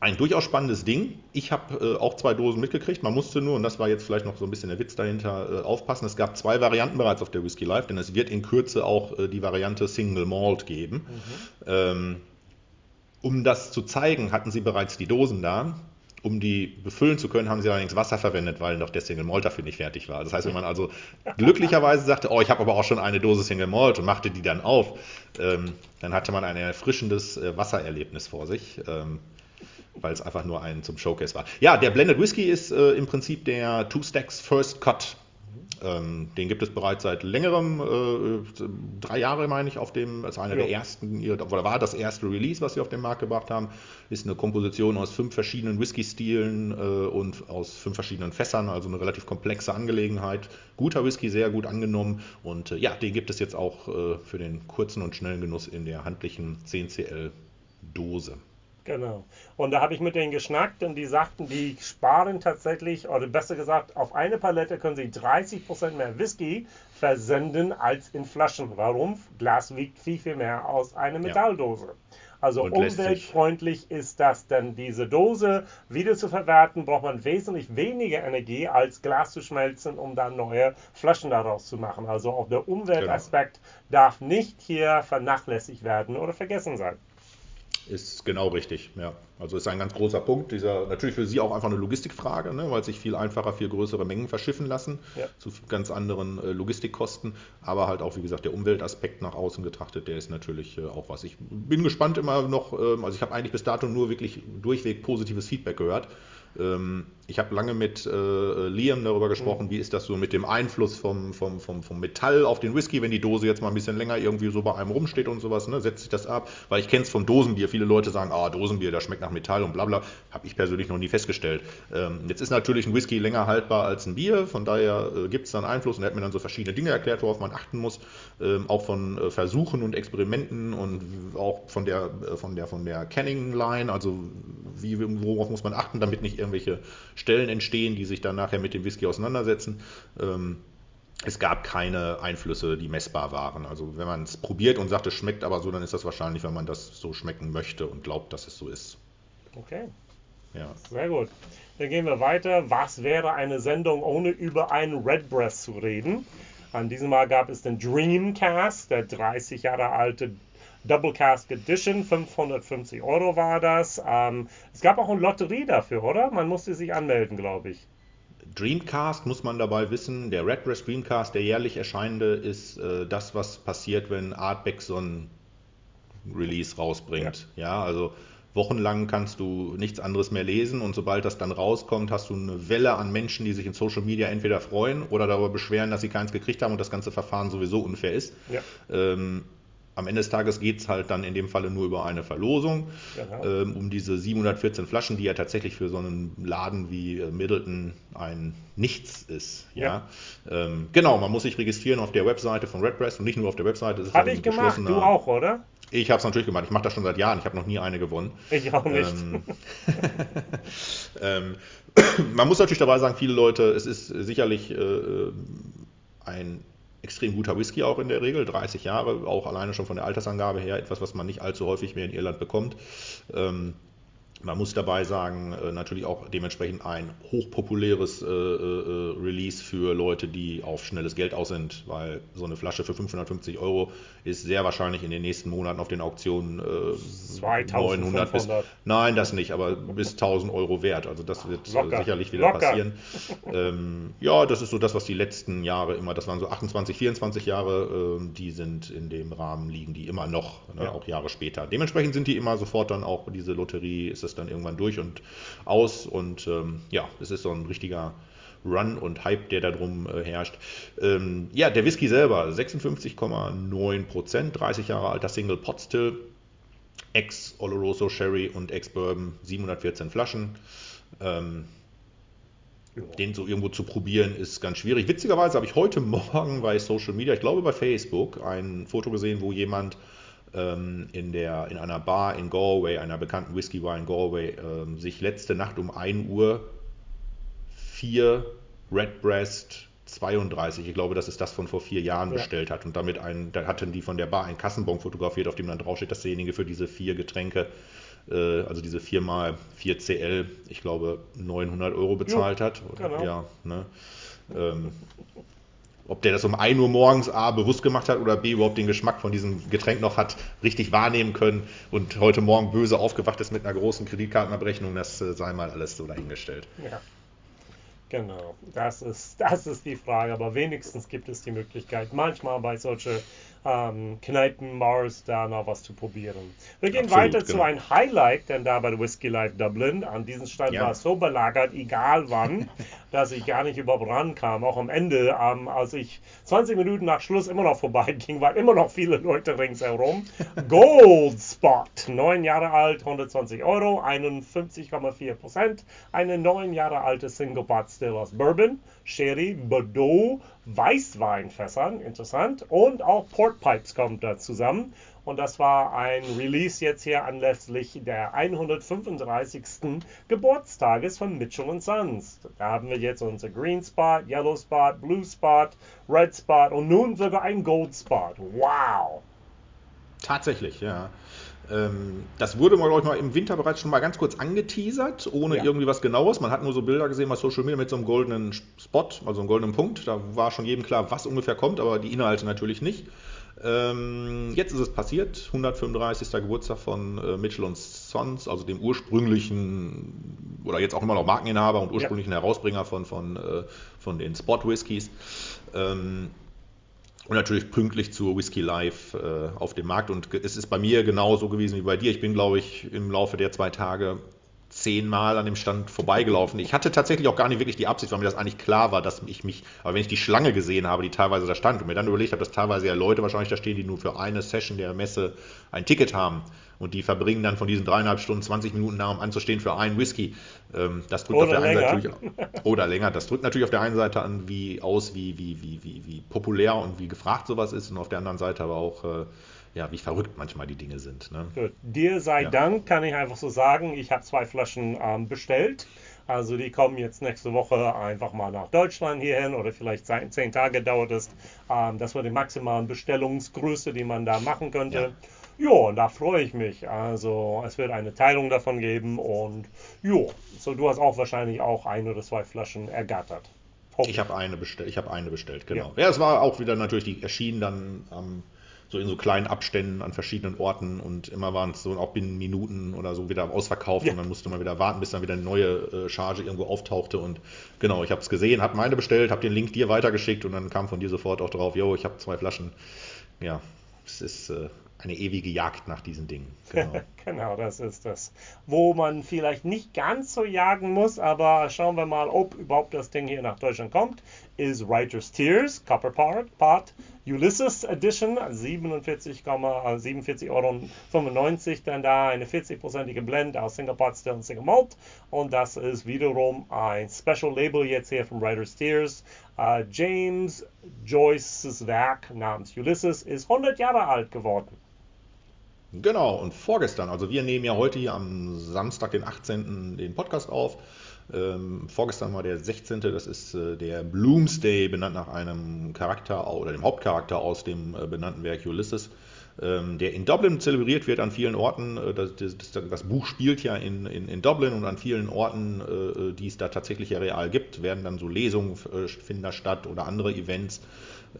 ein durchaus spannendes Ding. Ich habe äh, auch zwei Dosen mitgekriegt. Man musste nur, und das war jetzt vielleicht noch so ein bisschen der Witz dahinter, äh, aufpassen. Es gab zwei Varianten bereits auf der Whisky Live, denn es wird in Kürze auch äh, die Variante Single Malt geben. Mhm. Ähm, um das zu zeigen, hatten sie bereits die Dosen da Um die befüllen zu können, haben sie allerdings Wasser verwendet, weil noch der Single Malt dafür nicht fertig war. Das heißt, wenn man also glücklicherweise sagte, oh, ich habe aber auch schon eine Dose Single Malt und machte die dann auf, ähm, dann hatte man ein erfrischendes äh, Wassererlebnis vor sich. Ähm, weil es einfach nur ein zum Showcase war. Ja, der Blended Whisky ist äh, im Prinzip der Two Stacks First Cut ähm, den gibt es bereits seit längerem, äh, drei Jahre meine ich, auf dem, als einer ja. der ersten, oder war das erste Release, was sie auf den Markt gebracht haben. Ist eine Komposition aus fünf verschiedenen Whisky-Stilen äh, und aus fünf verschiedenen Fässern, also eine relativ komplexe Angelegenheit. Guter Whisky, sehr gut angenommen und äh, ja, den gibt es jetzt auch äh, für den kurzen und schnellen Genuss in der handlichen 10cl Dose. Genau. Und da habe ich mit denen geschnackt und die sagten, die sparen tatsächlich, oder besser gesagt, auf eine Palette können sie 30% mehr Whisky versenden als in Flaschen. Warum? Glas wiegt viel, viel mehr aus einer Metalldose. Ja. Also und umweltfreundlich ist das denn diese Dose wieder zu verwerten, braucht man wesentlich weniger Energie als Glas zu schmelzen, um dann neue Flaschen daraus zu machen. Also auch der Umweltaspekt genau. darf nicht hier vernachlässigt werden oder vergessen sein. Ist genau richtig, ja. Also ist ein ganz großer Punkt. Dieser, natürlich für Sie auch einfach eine Logistikfrage, ne, weil sich viel einfacher, viel größere Mengen verschiffen lassen, ja. zu ganz anderen äh, Logistikkosten. Aber halt auch, wie gesagt, der Umweltaspekt nach außen getrachtet, der ist natürlich äh, auch was. Ich bin gespannt immer noch, äh, also ich habe eigentlich bis dato nur wirklich durchweg positives Feedback gehört. Ähm, ich habe lange mit äh, Liam darüber gesprochen, mhm. wie ist das so mit dem Einfluss vom, vom, vom, vom Metall auf den Whisky, wenn die Dose jetzt mal ein bisschen länger irgendwie so bei einem rumsteht und sowas, ne? setzt sich das ab? Weil ich kenne es vom Dosenbier. Viele Leute sagen, ah, Dosenbier, das schmeckt nach Metall und bla bla. Habe ich persönlich noch nie festgestellt. Ähm, jetzt ist natürlich ein Whisky länger haltbar als ein Bier, von daher äh, gibt es dann Einfluss und er hat mir dann so verschiedene Dinge erklärt, worauf man achten muss. Ähm, auch von äh, Versuchen und Experimenten und auch von der, äh, von der, von der Canning Line, also wie, worauf muss man achten, damit nicht irgendwelche Stellen entstehen, die sich dann nachher mit dem Whisky auseinandersetzen. Ähm, es gab keine Einflüsse, die messbar waren. Also wenn man es probiert und sagt, es schmeckt aber so, dann ist das wahrscheinlich, wenn man das so schmecken möchte und glaubt, dass es so ist. Okay. Ja. Sehr gut. Dann gehen wir weiter. Was wäre eine Sendung, ohne über einen Redbreast zu reden? An diesem Mal gab es den Dreamcast, der 30 Jahre alte Double Cask Edition, 550 Euro war das. Ähm, es gab auch eine Lotterie dafür, oder? Man musste sich anmelden, glaube ich. Dreamcast muss man dabei wissen, der Redbreast Dreamcast, der jährlich erscheinende, ist äh, das, was passiert, wenn Artback so ein Release rausbringt. Ja, ja also wochenlang kannst du nichts anderes mehr lesen und sobald das dann rauskommt, hast du eine Welle an Menschen, die sich in Social Media entweder freuen oder darüber beschweren, dass sie keins gekriegt haben und das ganze Verfahren sowieso unfair ist. Ja. Ähm, am Ende des Tages geht es halt dann in dem Falle nur über eine Verlosung, ähm, um diese 714 Flaschen, die ja tatsächlich für so einen Laden wie äh, Middleton ein Nichts ist. Ja. ja. Ähm, genau, man muss sich registrieren auf der Webseite von Redbreast und nicht nur auf der Webseite. Hatte ich gemacht, du auch, oder? Ich habe es natürlich gemacht. Ich mache das schon seit Jahren. Ich habe noch nie eine gewonnen. Ich auch nicht. Ähm, *laughs* ähm man muss natürlich dabei sagen, viele Leute, es ist sicherlich äh, ein extrem guter Whisky auch in der Regel, 30 Jahre, auch alleine schon von der Altersangabe her, etwas, was man nicht allzu häufig mehr in Irland bekommt. Ähm, man muss dabei sagen, äh, natürlich auch dementsprechend ein hochpopuläres äh, äh, Release für Leute, die auf schnelles Geld aus sind, weil so eine Flasche für 550 Euro ist sehr wahrscheinlich in den nächsten Monaten auf den Auktionen äh, 900 bis, nein, das nicht, aber bis 1000 Euro wert. Also das wird Locker. sicherlich wieder Locker. passieren. Ähm, ja, das ist so das, was die letzten Jahre immer, das waren so 28, 24 Jahre, äh, die sind in dem Rahmen liegen, die immer noch, ne, ja. auch Jahre später. Dementsprechend sind die immer sofort dann auch diese Lotterie, ist es es dann irgendwann durch und aus. Und ähm, ja, es ist so ein richtiger Run und Hype, der darum äh, herrscht. Ähm, ja, der Whisky selber, 56,9 Prozent, 30 Jahre alter Single Pot Still, ex Oloroso Sherry und ex Bourbon, 714 Flaschen. Ähm, den so irgendwo zu probieren, ist ganz schwierig. Witzigerweise habe ich heute Morgen bei Social Media, ich glaube bei Facebook, ein Foto gesehen, wo jemand in, der, in einer Bar in Galway, einer bekannten Whisky Bar in Galway, ähm, sich letzte Nacht um 1 Uhr vier Redbreast 32, ich glaube, das ist das von vor vier Jahren ja. bestellt hat und damit ein, da hatten die von der Bar einen Kassenbon fotografiert, auf dem dann draufsteht, dass derjenige für diese vier Getränke, äh, also diese viermal 4 CL, ich glaube 900 Euro bezahlt jo, hat. Oder, genau. Ja, ne? ähm, ob der das um 1 Uhr morgens A bewusst gemacht hat oder B überhaupt den Geschmack von diesem Getränk noch hat richtig wahrnehmen können und heute Morgen böse aufgewacht ist mit einer großen Kreditkartenabrechnung, das äh, sei mal alles so dahingestellt. Ja. Genau, das ist, das ist die Frage, aber wenigstens gibt es die Möglichkeit, manchmal bei solchen ähm, Kneipen, Bars da noch was zu probieren. Wir gehen Absolut, weiter genau. zu einem Highlight, denn da bei Whiskey Life Dublin, an diesem Stand ja. war es so belagert, egal wann, *laughs* dass ich gar nicht überhaupt rankam. Auch am Ende, ähm, als ich 20 Minuten nach Schluss immer noch vorbeiging, waren immer noch viele Leute ringsherum. *laughs* Gold Spot, neun Jahre alt, 120 Euro, 51,4 Prozent. Eine neun Jahre alte Single Pot Still aus Bourbon, Sherry, Bordeaux, Weißweinfässern, interessant. Und auch Port Pipes kommt da zusammen. Und das war ein Release jetzt hier anlässlich der 135. Geburtstages von Mitchell Sons. Da haben wir jetzt unser Green Spot, Yellow Spot, Blue Spot, Red Spot und nun sogar ein Gold Spot. Wow! Tatsächlich, ja. Ähm, das wurde mal, glaube ich, mal im Winter bereits schon mal ganz kurz angeteasert, ohne ja. irgendwie was Genaues. Man hat nur so Bilder gesehen bei Social Media mit so einem goldenen Spot, also einem goldenen Punkt. Da war schon jedem klar, was ungefähr kommt, aber die Inhalte natürlich nicht. Ähm, jetzt ist es passiert, 135. Geburtstag von äh, Mitchell und Sons, also dem ursprünglichen oder jetzt auch immer noch Markeninhaber und ursprünglichen ja. Herausbringer von, von, äh, von den Spot Whiskys. Und natürlich pünktlich zur Whisky Live äh, auf dem Markt. Und es ist bei mir genauso gewesen wie bei dir. Ich bin, glaube ich, im Laufe der zwei Tage zehnmal an dem Stand vorbeigelaufen. Ich hatte tatsächlich auch gar nicht wirklich die Absicht, weil mir das eigentlich klar war, dass ich mich, aber wenn ich die Schlange gesehen habe, die teilweise da stand und mir dann überlegt habe, dass teilweise ja Leute wahrscheinlich da stehen, die nur für eine Session der Messe ein Ticket haben und die verbringen dann von diesen dreieinhalb Stunden 20 Minuten da, um anzustehen für einen Whisky. Ähm, das drückt oder auf der länger. einen Seite natürlich, *laughs* oder länger. Das drückt natürlich auf der einen Seite an, wie aus, wie, wie, wie, wie, wie populär und wie gefragt sowas ist und auf der anderen Seite aber auch äh, ja, wie verrückt manchmal die Dinge sind. Ne? Gut. Dir sei ja. Dank, kann ich einfach so sagen, ich habe zwei Flaschen ähm, bestellt. Also die kommen jetzt nächste Woche einfach mal nach Deutschland hierhin oder vielleicht zehn Tage dauert es. Ähm, das war die maximale Bestellungsgröße, die man da machen könnte. Ja. Ja, da freue ich mich. Also es wird eine Teilung davon geben und ja, so du hast auch wahrscheinlich auch ein oder zwei Flaschen ergattert. Ich habe eine bestellt, ich habe eine bestellt, genau. Ja. ja, es war auch wieder natürlich, die erschienen dann am ähm, so in so kleinen Abständen an verschiedenen Orten und immer waren es so auch binnen Minuten oder so wieder ausverkauft ja. und dann musste man wieder warten, bis dann wieder eine neue äh, Charge irgendwo auftauchte und genau, ich habe es gesehen, habe meine bestellt, habe den Link dir weitergeschickt und dann kam von dir sofort auch drauf, yo, ich habe zwei Flaschen. Ja, es ist äh, eine ewige Jagd nach diesen Dingen. *laughs* Genau. genau, das ist das. Wo man vielleicht nicht ganz so jagen muss, aber schauen wir mal, ob überhaupt das Ding hier nach Deutschland kommt, ist Writer's Tears, Copper Pot, Ulysses Edition, 47,47 Euro, dann da eine 40-prozentige Blend aus Single Pot Still und Single Malt und das ist wiederum ein Special Label jetzt hier von Writer's Tears. Uh, James Joyces Werk namens Ulysses ist 100 Jahre alt geworden. Genau, und vorgestern, also wir nehmen ja heute hier am Samstag, den 18. den Podcast auf. Ähm, vorgestern war der 16. Das ist äh, der Bloomsday, benannt nach einem Charakter oder dem Hauptcharakter aus dem äh, benannten Werk Ulysses, ähm, der in Dublin zelebriert wird an vielen Orten. Äh, das, das, das, Buch spielt ja in, in, in, Dublin und an vielen Orten, äh, die es da tatsächlich ja real gibt, werden dann so Lesungen äh, finden da statt oder andere Events.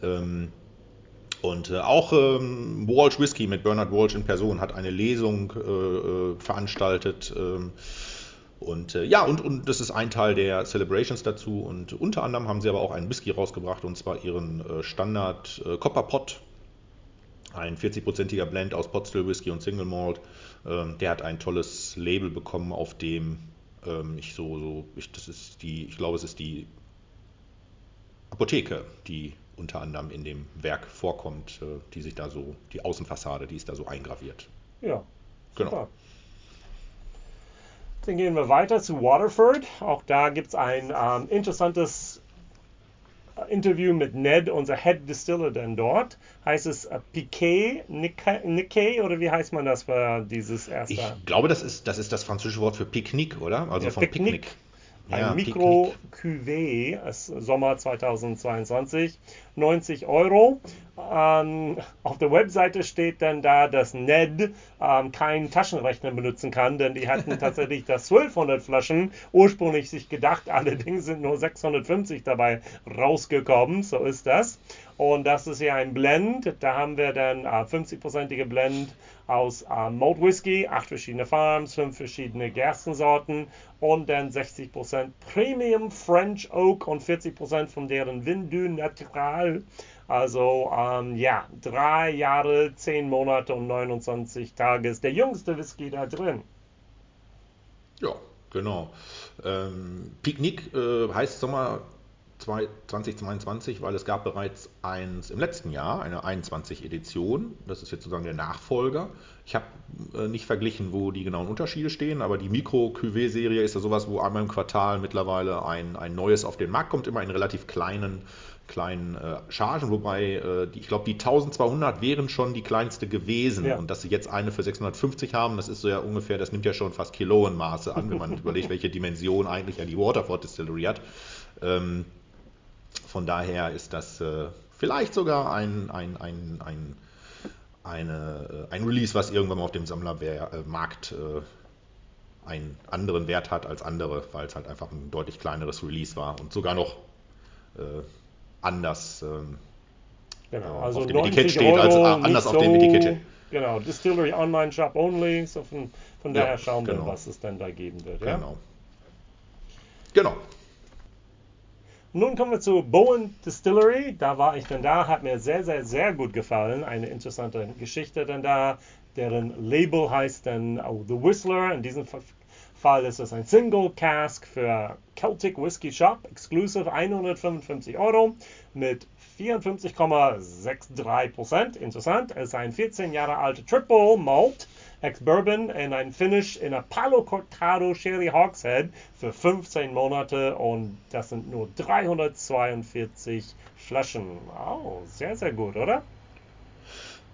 Ähm, und äh, auch ähm, Walsh Whisky mit Bernard Walsh in Person hat eine Lesung äh, äh veranstaltet. Ähm, und äh, ja, und, und das ist ein Teil der Celebrations dazu. Und unter anderem haben sie aber auch einen Whisky rausgebracht, und zwar ihren äh, Standard äh, Copper Pot. Ein 40-prozentiger Blend aus Pot Still Whisky und Single Malt. Ähm, der hat ein tolles Label bekommen, auf dem ähm, ich so, so ich, das ist die, ich glaube, es ist die Apotheke, die unter anderem in dem Werk vorkommt, äh, die sich da so, die Außenfassade, die ist da so eingraviert. Ja, genau. Super. Dann gehen wir weiter zu Waterford. Auch da gibt es ein ähm, interessantes äh, Interview mit Ned, unser Head Distiller, denn dort. Heißt es äh, Piquet Nikkei oder wie heißt man das für dieses erste? Ich glaube, das ist das, ist das französische Wort für Picknick, oder? Also ja, vom Picknick. Picknick. Ein Mikro Cuvée, Sommer 2022, 90 Euro. Ähm, auf der Webseite steht dann da, dass Ned ähm, keinen Taschenrechner benutzen kann, denn die hatten *laughs* tatsächlich das 1200 Flaschen ursprünglich sich gedacht, allerdings sind nur 650 dabei rausgekommen, so ist das. Und das ist ja ein Blend, da haben wir dann äh, 50-prozentige Blend aus äh, Malt Whisky, acht verschiedene Farms, fünf verschiedene Gerstensorten und dann 60% Premium French Oak und 40% von deren Vindu Natural. Also ähm, ja, drei Jahre, zehn Monate und 29 Tage ist der jüngste Whisky da drin. Ja, genau. Ähm, Picknick äh, heißt Sommer 2022, weil es gab bereits eins im letzten Jahr, eine 21-Edition. Das ist jetzt sozusagen der Nachfolger. Ich habe äh, nicht verglichen, wo die genauen Unterschiede stehen, aber die Mikro-QV-Serie ist ja sowas, wo einmal im Quartal mittlerweile ein, ein neues auf den Markt kommt, immer in relativ kleinen kleinen äh, Chargen, wobei äh, die, ich glaube, die 1200 wären schon die kleinste gewesen ja. und dass sie jetzt eine für 650 haben, das ist so ja ungefähr, das nimmt ja schon fast Kiloenmaße an, wenn man *laughs* überlegt, welche Dimension eigentlich ja die Waterford Distillery hat. Ähm, von daher ist das äh, vielleicht sogar ein, ein, ein, ein, eine, äh, ein Release, was irgendwann mal auf dem Sammlermarkt äh, einen anderen Wert hat als andere, weil es halt einfach ein deutlich kleineres Release war und sogar noch äh, anders ähm, genau, äh, also auf dem Etikett steht, als äh, anders auf dem Etikett steht. Genau, Distillery Online Shop Only. So von, von daher ja, schauen wir, genau. was es denn da geben wird. Genau. Ja? Genau. Nun kommen wir zu Bowen Distillery. Da war ich dann da, hat mir sehr, sehr, sehr gut gefallen. Eine interessante Geschichte dann da. Deren Label heißt dann oh, The Whistler. In diesem Fall ist es ein Single Cask für Celtic Whisky Shop, exclusive 155 Euro mit 54,63% Interessant, es ist ein 14 Jahre alter Triple Malt Ex-Bourbon in ein Finish in a Palo Cortado Sherry Hogshead für 15 Monate und das sind nur 342 Flaschen. Oh, sehr, sehr gut, oder?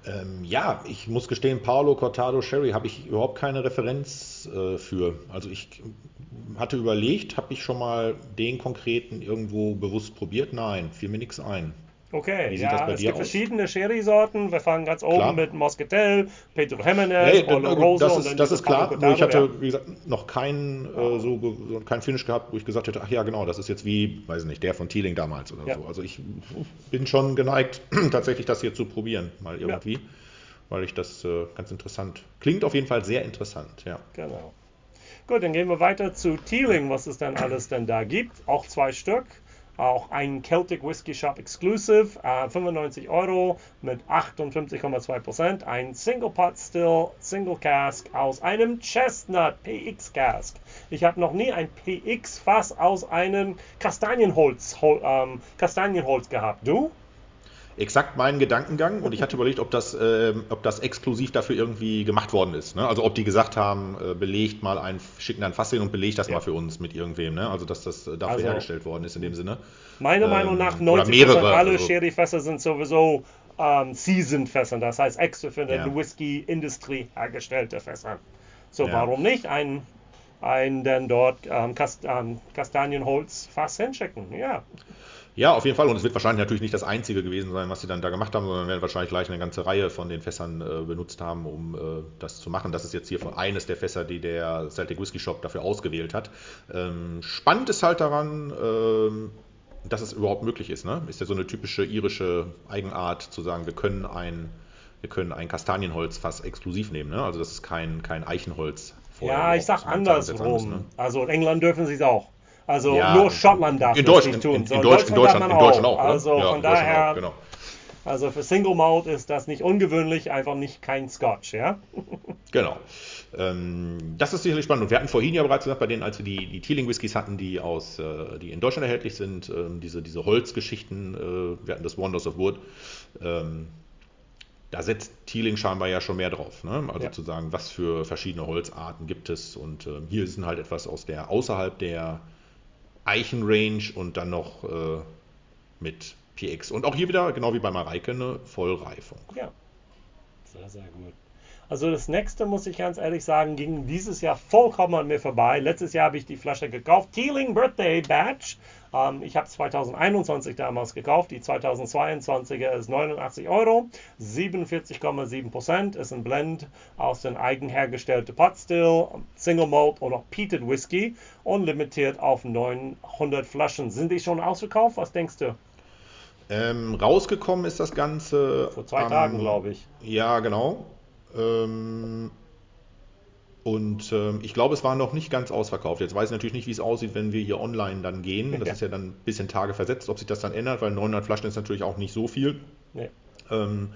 Ähm, ja, ich muss gestehen, Paolo Cortado Sherry habe ich überhaupt keine Referenz äh, für. Also ich hatte überlegt, habe ich schon mal den konkreten irgendwo bewusst probiert? Nein, fiel mir nichts ein. Okay, ja, es gibt aus? verschiedene Sherry-Sorten. Wir fangen ganz oben klar. mit Moscatel, Pedro Jimenez, hey, Oloroso. Das ist, das ist klar, nur ich hatte, wie gesagt, noch keinen äh, so, kein Finish gehabt, wo ich gesagt hätte, ach ja, genau, das ist jetzt wie, weiß nicht, der von Thieling damals oder ja. so. Also ich bin schon geneigt, *clears throat* tatsächlich das hier zu probieren, mal irgendwie, ja. weil ich das äh, ganz interessant, klingt auf jeden Fall sehr interessant, ja. Genau. Gut, dann gehen wir weiter zu Teeling, was es dann alles denn da gibt. Auch zwei Stück. Auch ein Celtic Whisky Shop Exclusive, äh, 95 Euro mit 58,2%. Ein Single Pot Still Single Cask aus einem Chestnut PX Cask. Ich habe noch nie ein PX Fass aus einem Kastanienholz, ähm, Kastanienholz gehabt. Du? Exakt meinen Gedankengang und ich hatte überlegt, ob das, äh, ob das exklusiv dafür irgendwie gemacht worden ist. Ne? Also ob die gesagt haben, äh, belegt mal ein, schicken ein Fass hin und belegt das ja. mal für uns mit irgendwem. Ne? Also dass das dafür also, hergestellt worden ist in dem Sinne. Meiner ähm, Meinung nach 90 mehrere, alle also, Sherry-Fässer sind sowieso ähm, Seasoned-Fässer, das heißt extra für ja. die Whisky-Industrie hergestellte Fässer. So, ja. warum nicht ein, ein denn dort ähm, Kast, ähm, Kastanienholz-Fass hinschicken? Ja. Ja, auf jeden Fall. Und es wird wahrscheinlich natürlich nicht das einzige gewesen sein, was sie dann da gemacht haben, sondern werden wahrscheinlich gleich eine ganze Reihe von den Fässern äh, benutzt haben, um äh, das zu machen. Das ist jetzt hier von eines der Fässer, die der Celtic Whisky Shop dafür ausgewählt hat. Ähm, spannend ist halt daran, ähm, dass es überhaupt möglich ist. Ne? Ist ja so eine typische irische Eigenart zu sagen, wir können ein, wir können ein Kastanienholzfass exklusiv nehmen. Ne? Also das ist kein, kein Eichenholz. Ja, ich sag andersrum. Ne? Also in England dürfen sie es auch. Also ja, nur Schottland darf in das nicht tun. In, in, in, Deutschland, in Deutschland, in Deutschland auch. auch also ja, von daher, auch, genau. also für Single Malt ist das nicht ungewöhnlich, einfach nicht kein Scotch, ja? *laughs* genau. Ähm, das ist sicherlich spannend. Und wir hatten vorhin ja bereits gesagt, bei denen, als wir die, die Teeling Whiskys hatten, die aus, äh, die in Deutschland erhältlich sind, ähm, diese, diese Holzgeschichten, äh, wir hatten das Wonders of Wood, ähm, da setzt Teeling scheinbar ja schon mehr drauf. Ne? Also ja. zu sagen, was für verschiedene Holzarten gibt es. Und äh, hier ist halt etwas aus der außerhalb der Eichenrange und dann noch äh, mit PX. Und auch hier wieder, genau wie bei Mareike, eine Vollreifung. Ja, sehr, sehr gut. Also das nächste, muss ich ganz ehrlich sagen, ging dieses Jahr vollkommen an mir vorbei. Letztes Jahr habe ich die Flasche gekauft. Teeling Birthday Batch. Ähm, ich habe 2021 damals gekauft. Die 2022er ist 89 Euro. 47,7 Prozent ist ein Blend aus den eigenhergestellten Pot Single Malt oder Peated Whisky und limitiert auf 900 Flaschen. Sind die schon ausverkauft? Was denkst du? Ähm, rausgekommen ist das Ganze. Vor zwei ähm, Tagen, glaube ich. Ja, genau. Ähm, und ähm, ich glaube, es war noch nicht ganz ausverkauft. Jetzt weiß ich natürlich nicht, wie es aussieht, wenn wir hier online dann gehen. Das ja. ist ja dann ein bisschen Tage versetzt, ob sich das dann ändert, weil 900 Flaschen ist natürlich auch nicht so viel. Nee. Ähm,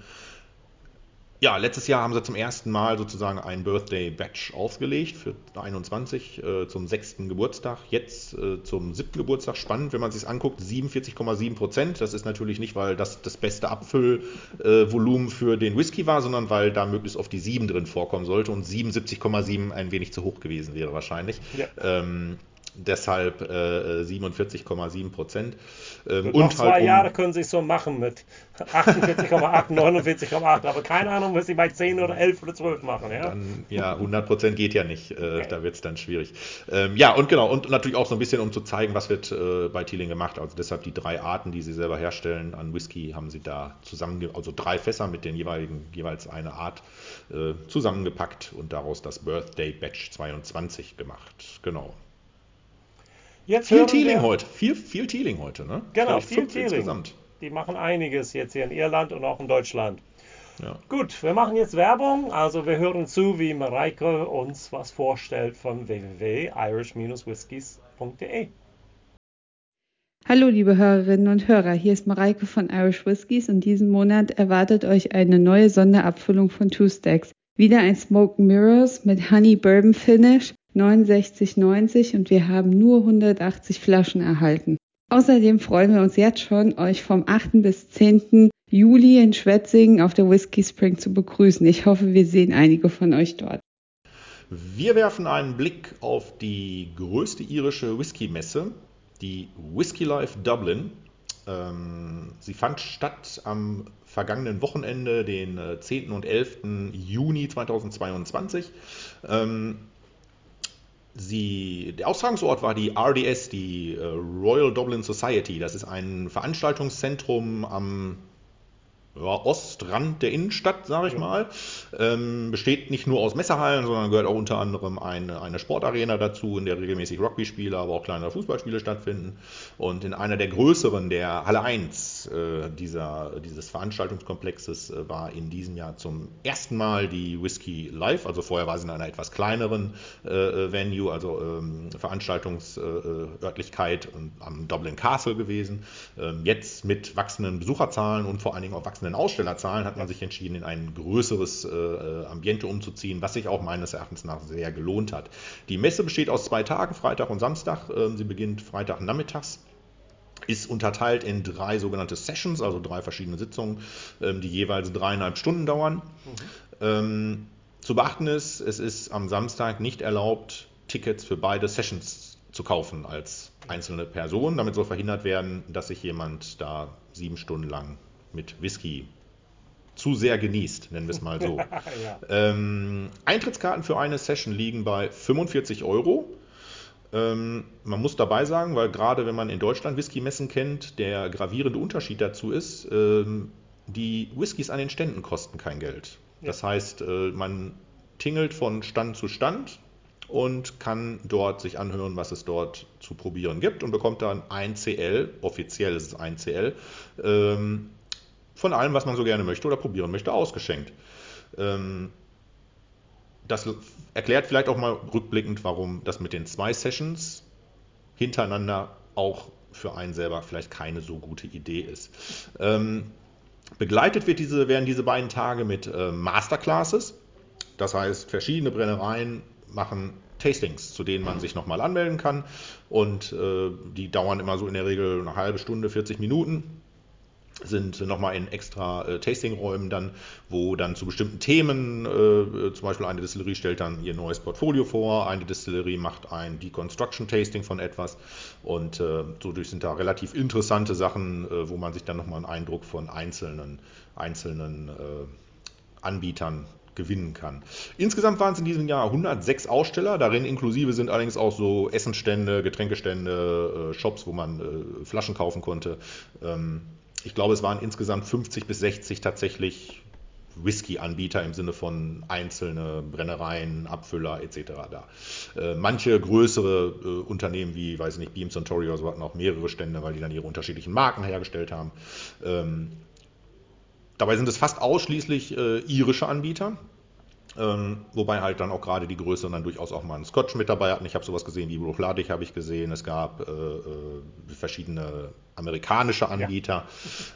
ja, letztes Jahr haben sie zum ersten Mal sozusagen ein Birthday Batch aufgelegt für 21 äh, zum sechsten Geburtstag. Jetzt äh, zum siebten Geburtstag. Spannend, wenn man sich anguckt, 47,7 Prozent. Das ist natürlich nicht, weil das das beste Abfüllvolumen äh, für den Whisky war, sondern weil da möglichst oft die 7 drin vorkommen sollte und 77,7 ein wenig zu hoch gewesen wäre wahrscheinlich. Ja. Ähm, deshalb äh, 47,7 Prozent. Ähm, und noch zwei halt um, Jahre können sie es so machen mit 48,8, 49,8, *laughs* aber keine Ahnung, was sie bei 10 oder 11 oder 12 machen. Ja, dann, ja 100 Prozent geht ja nicht, äh, okay. da wird es dann schwierig. Ähm, ja, und genau, und natürlich auch so ein bisschen, um zu zeigen, was wird äh, bei Teeling gemacht. Also deshalb die drei Arten, die sie selber herstellen an Whisky, haben sie da zusammen, also drei Fässer mit den jeweiligen, jeweils eine Art äh, zusammengepackt und daraus das Birthday Batch 22 gemacht. Genau. Jetzt viel Teeling wir, heute. Viel, viel Teeling heute, ne? Genau, viel Teeling. Insgesamt. Die machen einiges jetzt hier in Irland und auch in Deutschland. Ja. Gut, wir machen jetzt Werbung. Also wir hören zu, wie Mareike uns was vorstellt von www.irish-whiskies.de. Hallo liebe Hörerinnen und Hörer, hier ist Mareike von Irish Whiskies und diesen Monat erwartet euch eine neue Sonderabfüllung von Two Stacks. Wieder ein Smoke Mirrors mit Honey Bourbon Finish 69,90 und wir haben nur 180 Flaschen erhalten. Außerdem freuen wir uns jetzt schon, euch vom 8. bis 10. Juli in Schwetzingen auf der Whisky Spring zu begrüßen. Ich hoffe, wir sehen einige von euch dort. Wir werfen einen Blick auf die größte irische Whisky-Messe, die Whisky Life Dublin. Ähm, sie fand statt am vergangenen Wochenende, den 10. Äh, und 11. Juni 2022. Sie, der Austragungsort war die RDS, die äh, Royal Dublin Society. Das ist ein Veranstaltungszentrum am ja, Ostrand der Innenstadt, sage ich ja. mal. Ähm, besteht nicht nur aus Messerhallen, sondern gehört auch unter anderem eine, eine Sportarena dazu, in der regelmäßig Rugby-Spiele, aber auch kleinere Fußballspiele stattfinden. Und in einer der größeren, der Halle 1 äh, dieser, dieses Veranstaltungskomplexes, äh, war in diesem Jahr zum ersten Mal die Whisky Live. Also vorher war sie in einer etwas kleineren äh, Venue, also ähm, Veranstaltungsörtlichkeit am Dublin Castle gewesen. Ähm, jetzt mit wachsenden Besucherzahlen und vor allen Dingen auch wachsenden wachsenden Ausstellerzahlen hat man sich entschieden, in ein größeres äh, Ambiente umzuziehen, was sich auch meines Erachtens nach sehr gelohnt hat. Die Messe besteht aus zwei Tagen, Freitag und Samstag. Ähm, sie beginnt Freitag nachmittags ist unterteilt in drei sogenannte Sessions, also drei verschiedene Sitzungen, ähm, die jeweils dreieinhalb Stunden dauern. Mhm. Ähm, zu beachten ist, es ist am Samstag nicht erlaubt, Tickets für beide Sessions zu kaufen als einzelne Person. Damit soll verhindert werden, dass sich jemand da sieben Stunden lang mit Whisky zu sehr genießt, nennen wir es mal so. *laughs* ja. ähm, Eintrittskarten für eine Session liegen bei 45 Euro. Ähm, man muss dabei sagen, weil gerade wenn man in Deutschland Whisky-Messen kennt, der gravierende Unterschied dazu ist, ähm, die Whiskys an den Ständen kosten kein Geld. Ja. Das heißt, äh, man tingelt von Stand zu Stand und kann dort sich anhören, was es dort zu probieren gibt und bekommt dann ein CL, offiziell ist es ein CL, ähm, von allem, was man so gerne möchte oder probieren möchte, ausgeschenkt. Ähm, das erklärt vielleicht auch mal rückblickend, warum das mit den zwei Sessions hintereinander auch für einen selber vielleicht keine so gute Idee ist. Ähm, begleitet wird diese, werden diese beiden Tage mit äh, Masterclasses. Das heißt, verschiedene Brennereien machen Tastings, zu denen man sich nochmal anmelden kann. Und äh, die dauern immer so in der Regel eine halbe Stunde, 40 Minuten sind nochmal in extra äh, Tastingräumen dann, wo dann zu bestimmten Themen, äh, zum Beispiel eine Distillerie stellt dann ihr neues Portfolio vor, eine Distillerie macht ein Deconstruction Tasting von etwas und äh, dadurch sind da relativ interessante Sachen, äh, wo man sich dann nochmal einen Eindruck von einzelnen, einzelnen äh, Anbietern gewinnen kann. Insgesamt waren es in diesem Jahr 106 Aussteller, darin inklusive sind allerdings auch so Essenstände, Getränkestände, äh, Shops, wo man äh, Flaschen kaufen konnte. Ähm, ich glaube, es waren insgesamt 50 bis 60 tatsächlich Whisky-Anbieter im Sinne von einzelne Brennereien, Abfüller etc. da. Äh, manche größere äh, Unternehmen wie, weiß ich nicht, Beams und Tory oder so hatten auch mehrere Stände, weil die dann ihre unterschiedlichen Marken hergestellt haben. Ähm, dabei sind es fast ausschließlich äh, irische Anbieter. Ähm, wobei halt dann auch gerade die größeren dann durchaus auch mal einen Scotch mit dabei hatten. Ich habe sowas gesehen wie Bruchladig habe ich gesehen. Es gab äh, äh, verschiedene amerikanische Anbieter.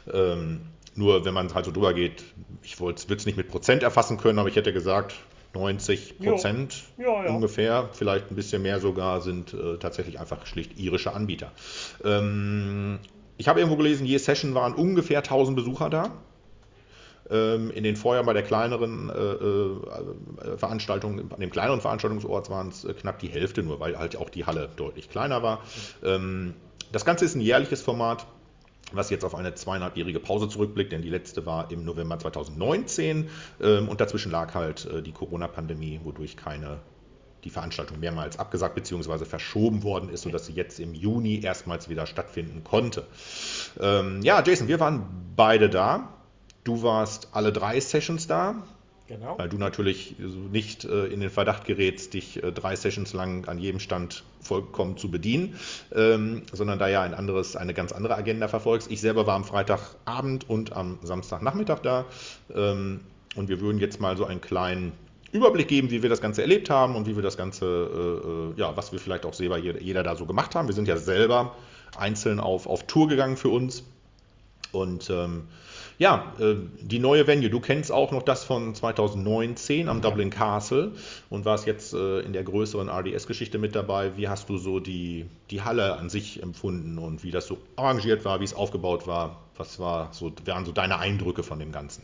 Ja. Ähm, nur wenn man halt so drüber geht, ich würde es nicht mit Prozent erfassen können, aber ich hätte gesagt, 90 Prozent ja, ja. ungefähr, vielleicht ein bisschen mehr sogar, sind äh, tatsächlich einfach schlicht irische Anbieter. Ähm, ich habe irgendwo gelesen, je Session waren ungefähr 1000 Besucher da. Ähm, in den Vorjahren bei der kleineren äh, äh, Veranstaltung, an dem kleineren Veranstaltungsort waren es äh, knapp die Hälfte nur, weil halt auch die Halle deutlich kleiner war. Ähm, das Ganze ist ein jährliches Format was jetzt auf eine zweieinhalbjährige Pause zurückblickt, denn die letzte war im November 2019 ähm, und dazwischen lag halt äh, die Corona-Pandemie, wodurch keine die Veranstaltung mehrmals abgesagt bzw. verschoben worden ist, sodass sie jetzt im Juni erstmals wieder stattfinden konnte. Ähm, ja, Jason, wir waren beide da. Du warst alle drei Sessions da. Genau. Weil du natürlich nicht äh, in den Verdacht gerätst, dich äh, drei Sessions lang an jedem Stand vollkommen zu bedienen, ähm, sondern da ja ein anderes, eine ganz andere Agenda verfolgst. Ich selber war am Freitagabend und am Samstagnachmittag da ähm, und wir würden jetzt mal so einen kleinen Überblick geben, wie wir das Ganze erlebt haben und wie wir das Ganze, äh, ja, was wir vielleicht auch selber jeder, jeder, da so gemacht haben. Wir sind ja selber einzeln auf, auf Tour gegangen für uns und ähm, ja, äh, die neue Venue, du kennst auch noch das von 2019 am Dublin Castle und warst jetzt äh, in der größeren RDS-Geschichte mit dabei. Wie hast du so die, die Halle an sich empfunden und wie das so arrangiert war, wie es aufgebaut war? Was war so, wären so deine Eindrücke von dem Ganzen?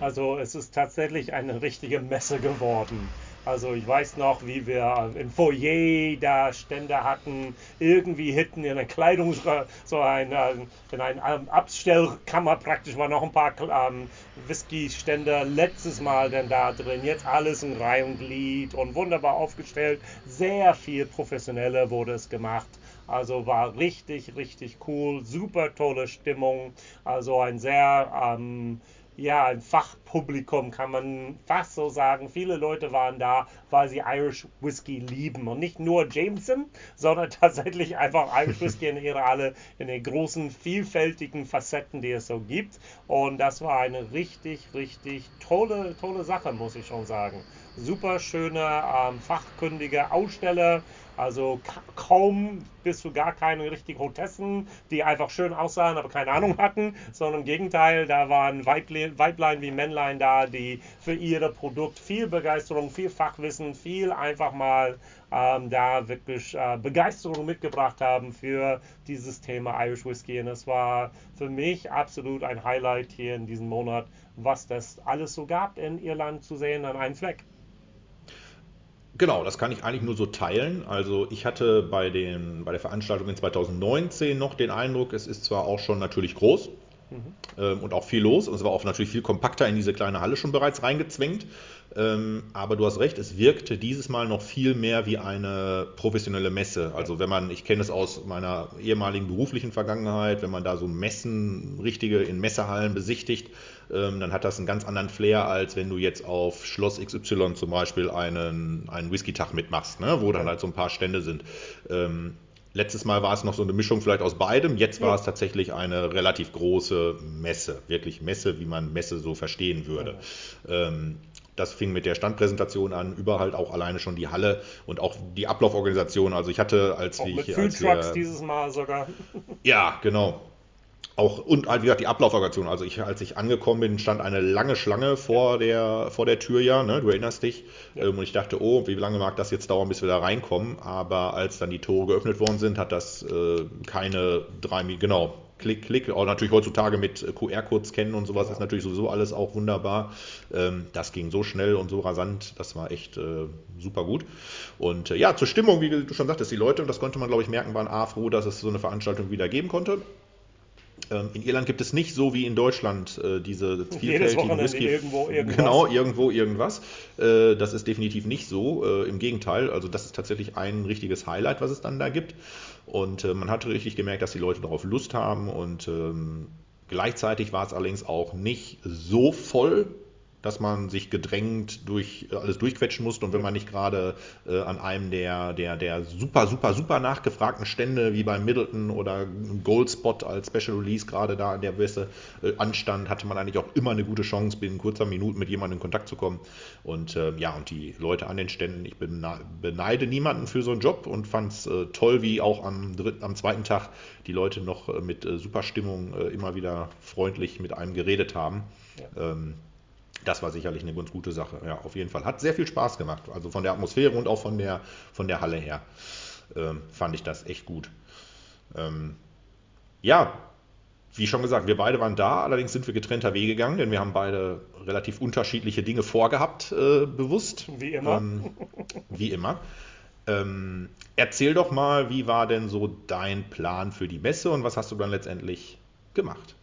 Also es ist tatsächlich eine richtige Messe geworden. Also ich weiß noch, wie wir im Foyer da Stände hatten, irgendwie hinten in einer Kleidungs so ein, in einer Abstellkammer praktisch war noch ein paar ähm, Whisky-Stände letztes Mal denn da drin. Jetzt alles in Reihe und Glied und wunderbar aufgestellt. Sehr viel professioneller wurde es gemacht. Also war richtig, richtig cool. Super tolle Stimmung. Also ein sehr ähm, ja, ein Fachpublikum, kann man fast so sagen. Viele Leute waren da, weil sie Irish Whiskey lieben. Und nicht nur Jameson, sondern *laughs* tatsächlich einfach Irish Whiskey in ihrer alle, in den großen, vielfältigen Facetten, die es so gibt. Und das war eine richtig, richtig tolle, tolle Sache, muss ich schon sagen. Super schöne, ähm, fachkundige Aussteller also kaum bis zu gar keine richtigen Hotessen, die einfach schön aussahen, aber keine Ahnung hatten, sondern im Gegenteil, da waren Weiblein wie Männlein da, die für ihr Produkt viel Begeisterung, viel Fachwissen, viel einfach mal ähm, da wirklich äh, Begeisterung mitgebracht haben für dieses Thema Irish Whiskey. Und es war für mich absolut ein Highlight hier in diesem Monat, was das alles so gab in Irland zu sehen an einem Fleck. Genau, das kann ich eigentlich nur so teilen. Also ich hatte bei, den, bei der Veranstaltung in 2019 noch den Eindruck, es ist zwar auch schon natürlich groß mhm. ähm, und auch viel los und es war auch natürlich viel kompakter in diese kleine Halle schon bereits reingezwängt. Ähm, aber du hast recht, es wirkte dieses Mal noch viel mehr wie eine professionelle Messe. Also wenn man, ich kenne es aus meiner ehemaligen beruflichen Vergangenheit, wenn man da so Messen, richtige in Messehallen besichtigt, ähm, dann hat das einen ganz anderen Flair, als wenn du jetzt auf Schloss XY zum Beispiel einen, einen Whisky-Tag mitmachst, ne? wo dann halt so ein paar Stände sind. Ähm, letztes Mal war es noch so eine Mischung vielleicht aus beidem. Jetzt war ja. es tatsächlich eine relativ große Messe. Wirklich Messe, wie man Messe so verstehen würde. Ja. Ähm, das fing mit der Standpräsentation an, überall auch alleine schon die Halle und auch die Ablauforganisation. Also ich hatte, als auch wie mit ich. Food Trucks dieses Mal sogar. Ja, genau auch und halt, wie gesagt, die Ablauforganisation. Also ich, als ich angekommen bin, stand eine lange Schlange vor der, vor der Tür ja, ne? du erinnerst dich. Ja. Ähm, und ich dachte, oh, wie lange mag das jetzt dauern, bis wir da reinkommen? Aber als dann die Tore geöffnet worden sind, hat das äh, keine drei Minuten, genau, Klick, Klick. Auch natürlich heutzutage mit QR-Codes kennen und sowas ja. ist natürlich sowieso alles auch wunderbar. Ähm, das ging so schnell und so rasant, das war echt äh, super gut. Und äh, ja, zur Stimmung, wie du schon sagtest, die Leute, und das konnte man glaube ich merken, waren A froh, dass es so eine Veranstaltung wieder geben konnte in Irland gibt es nicht so wie in Deutschland äh, diese *laughs* vielfältigen Whisky. Irgendwo, irgendwas. Genau, irgendwo irgendwas. Äh, das ist definitiv nicht so. Äh, Im Gegenteil, also das ist tatsächlich ein richtiges Highlight, was es dann da gibt. Und man hat richtig gemerkt, dass die Leute darauf Lust haben. Und ähm, gleichzeitig war es allerdings auch nicht so voll dass man sich gedrängt durch äh, alles durchquetschen musste und wenn man nicht gerade äh, an einem der, der, der super, super, super nachgefragten Stände wie beim Middleton oder Goldspot als Special Release gerade da an der Messe äh, anstand, hatte man eigentlich auch immer eine gute Chance, binnen kurzer Minute mit jemandem in Kontakt zu kommen. Und äh, ja, und die Leute an den Ständen, ich beneide niemanden für so einen Job und fand es äh, toll, wie auch am, dritten, am zweiten Tag die Leute noch äh, mit super Stimmung immer wieder freundlich mit einem geredet haben. Ja. Ähm, das war sicherlich eine ganz gute Sache. Ja, auf jeden Fall. Hat sehr viel Spaß gemacht. Also von der Atmosphäre und auch von der, von der Halle her ähm, fand ich das echt gut. Ähm, ja, wie schon gesagt, wir beide waren da, allerdings sind wir getrennter Wege gegangen, denn wir haben beide relativ unterschiedliche Dinge vorgehabt, äh, bewusst. Wie immer. Ähm, wie immer. Ähm, erzähl doch mal, wie war denn so dein Plan für die Messe und was hast du dann letztendlich gemacht?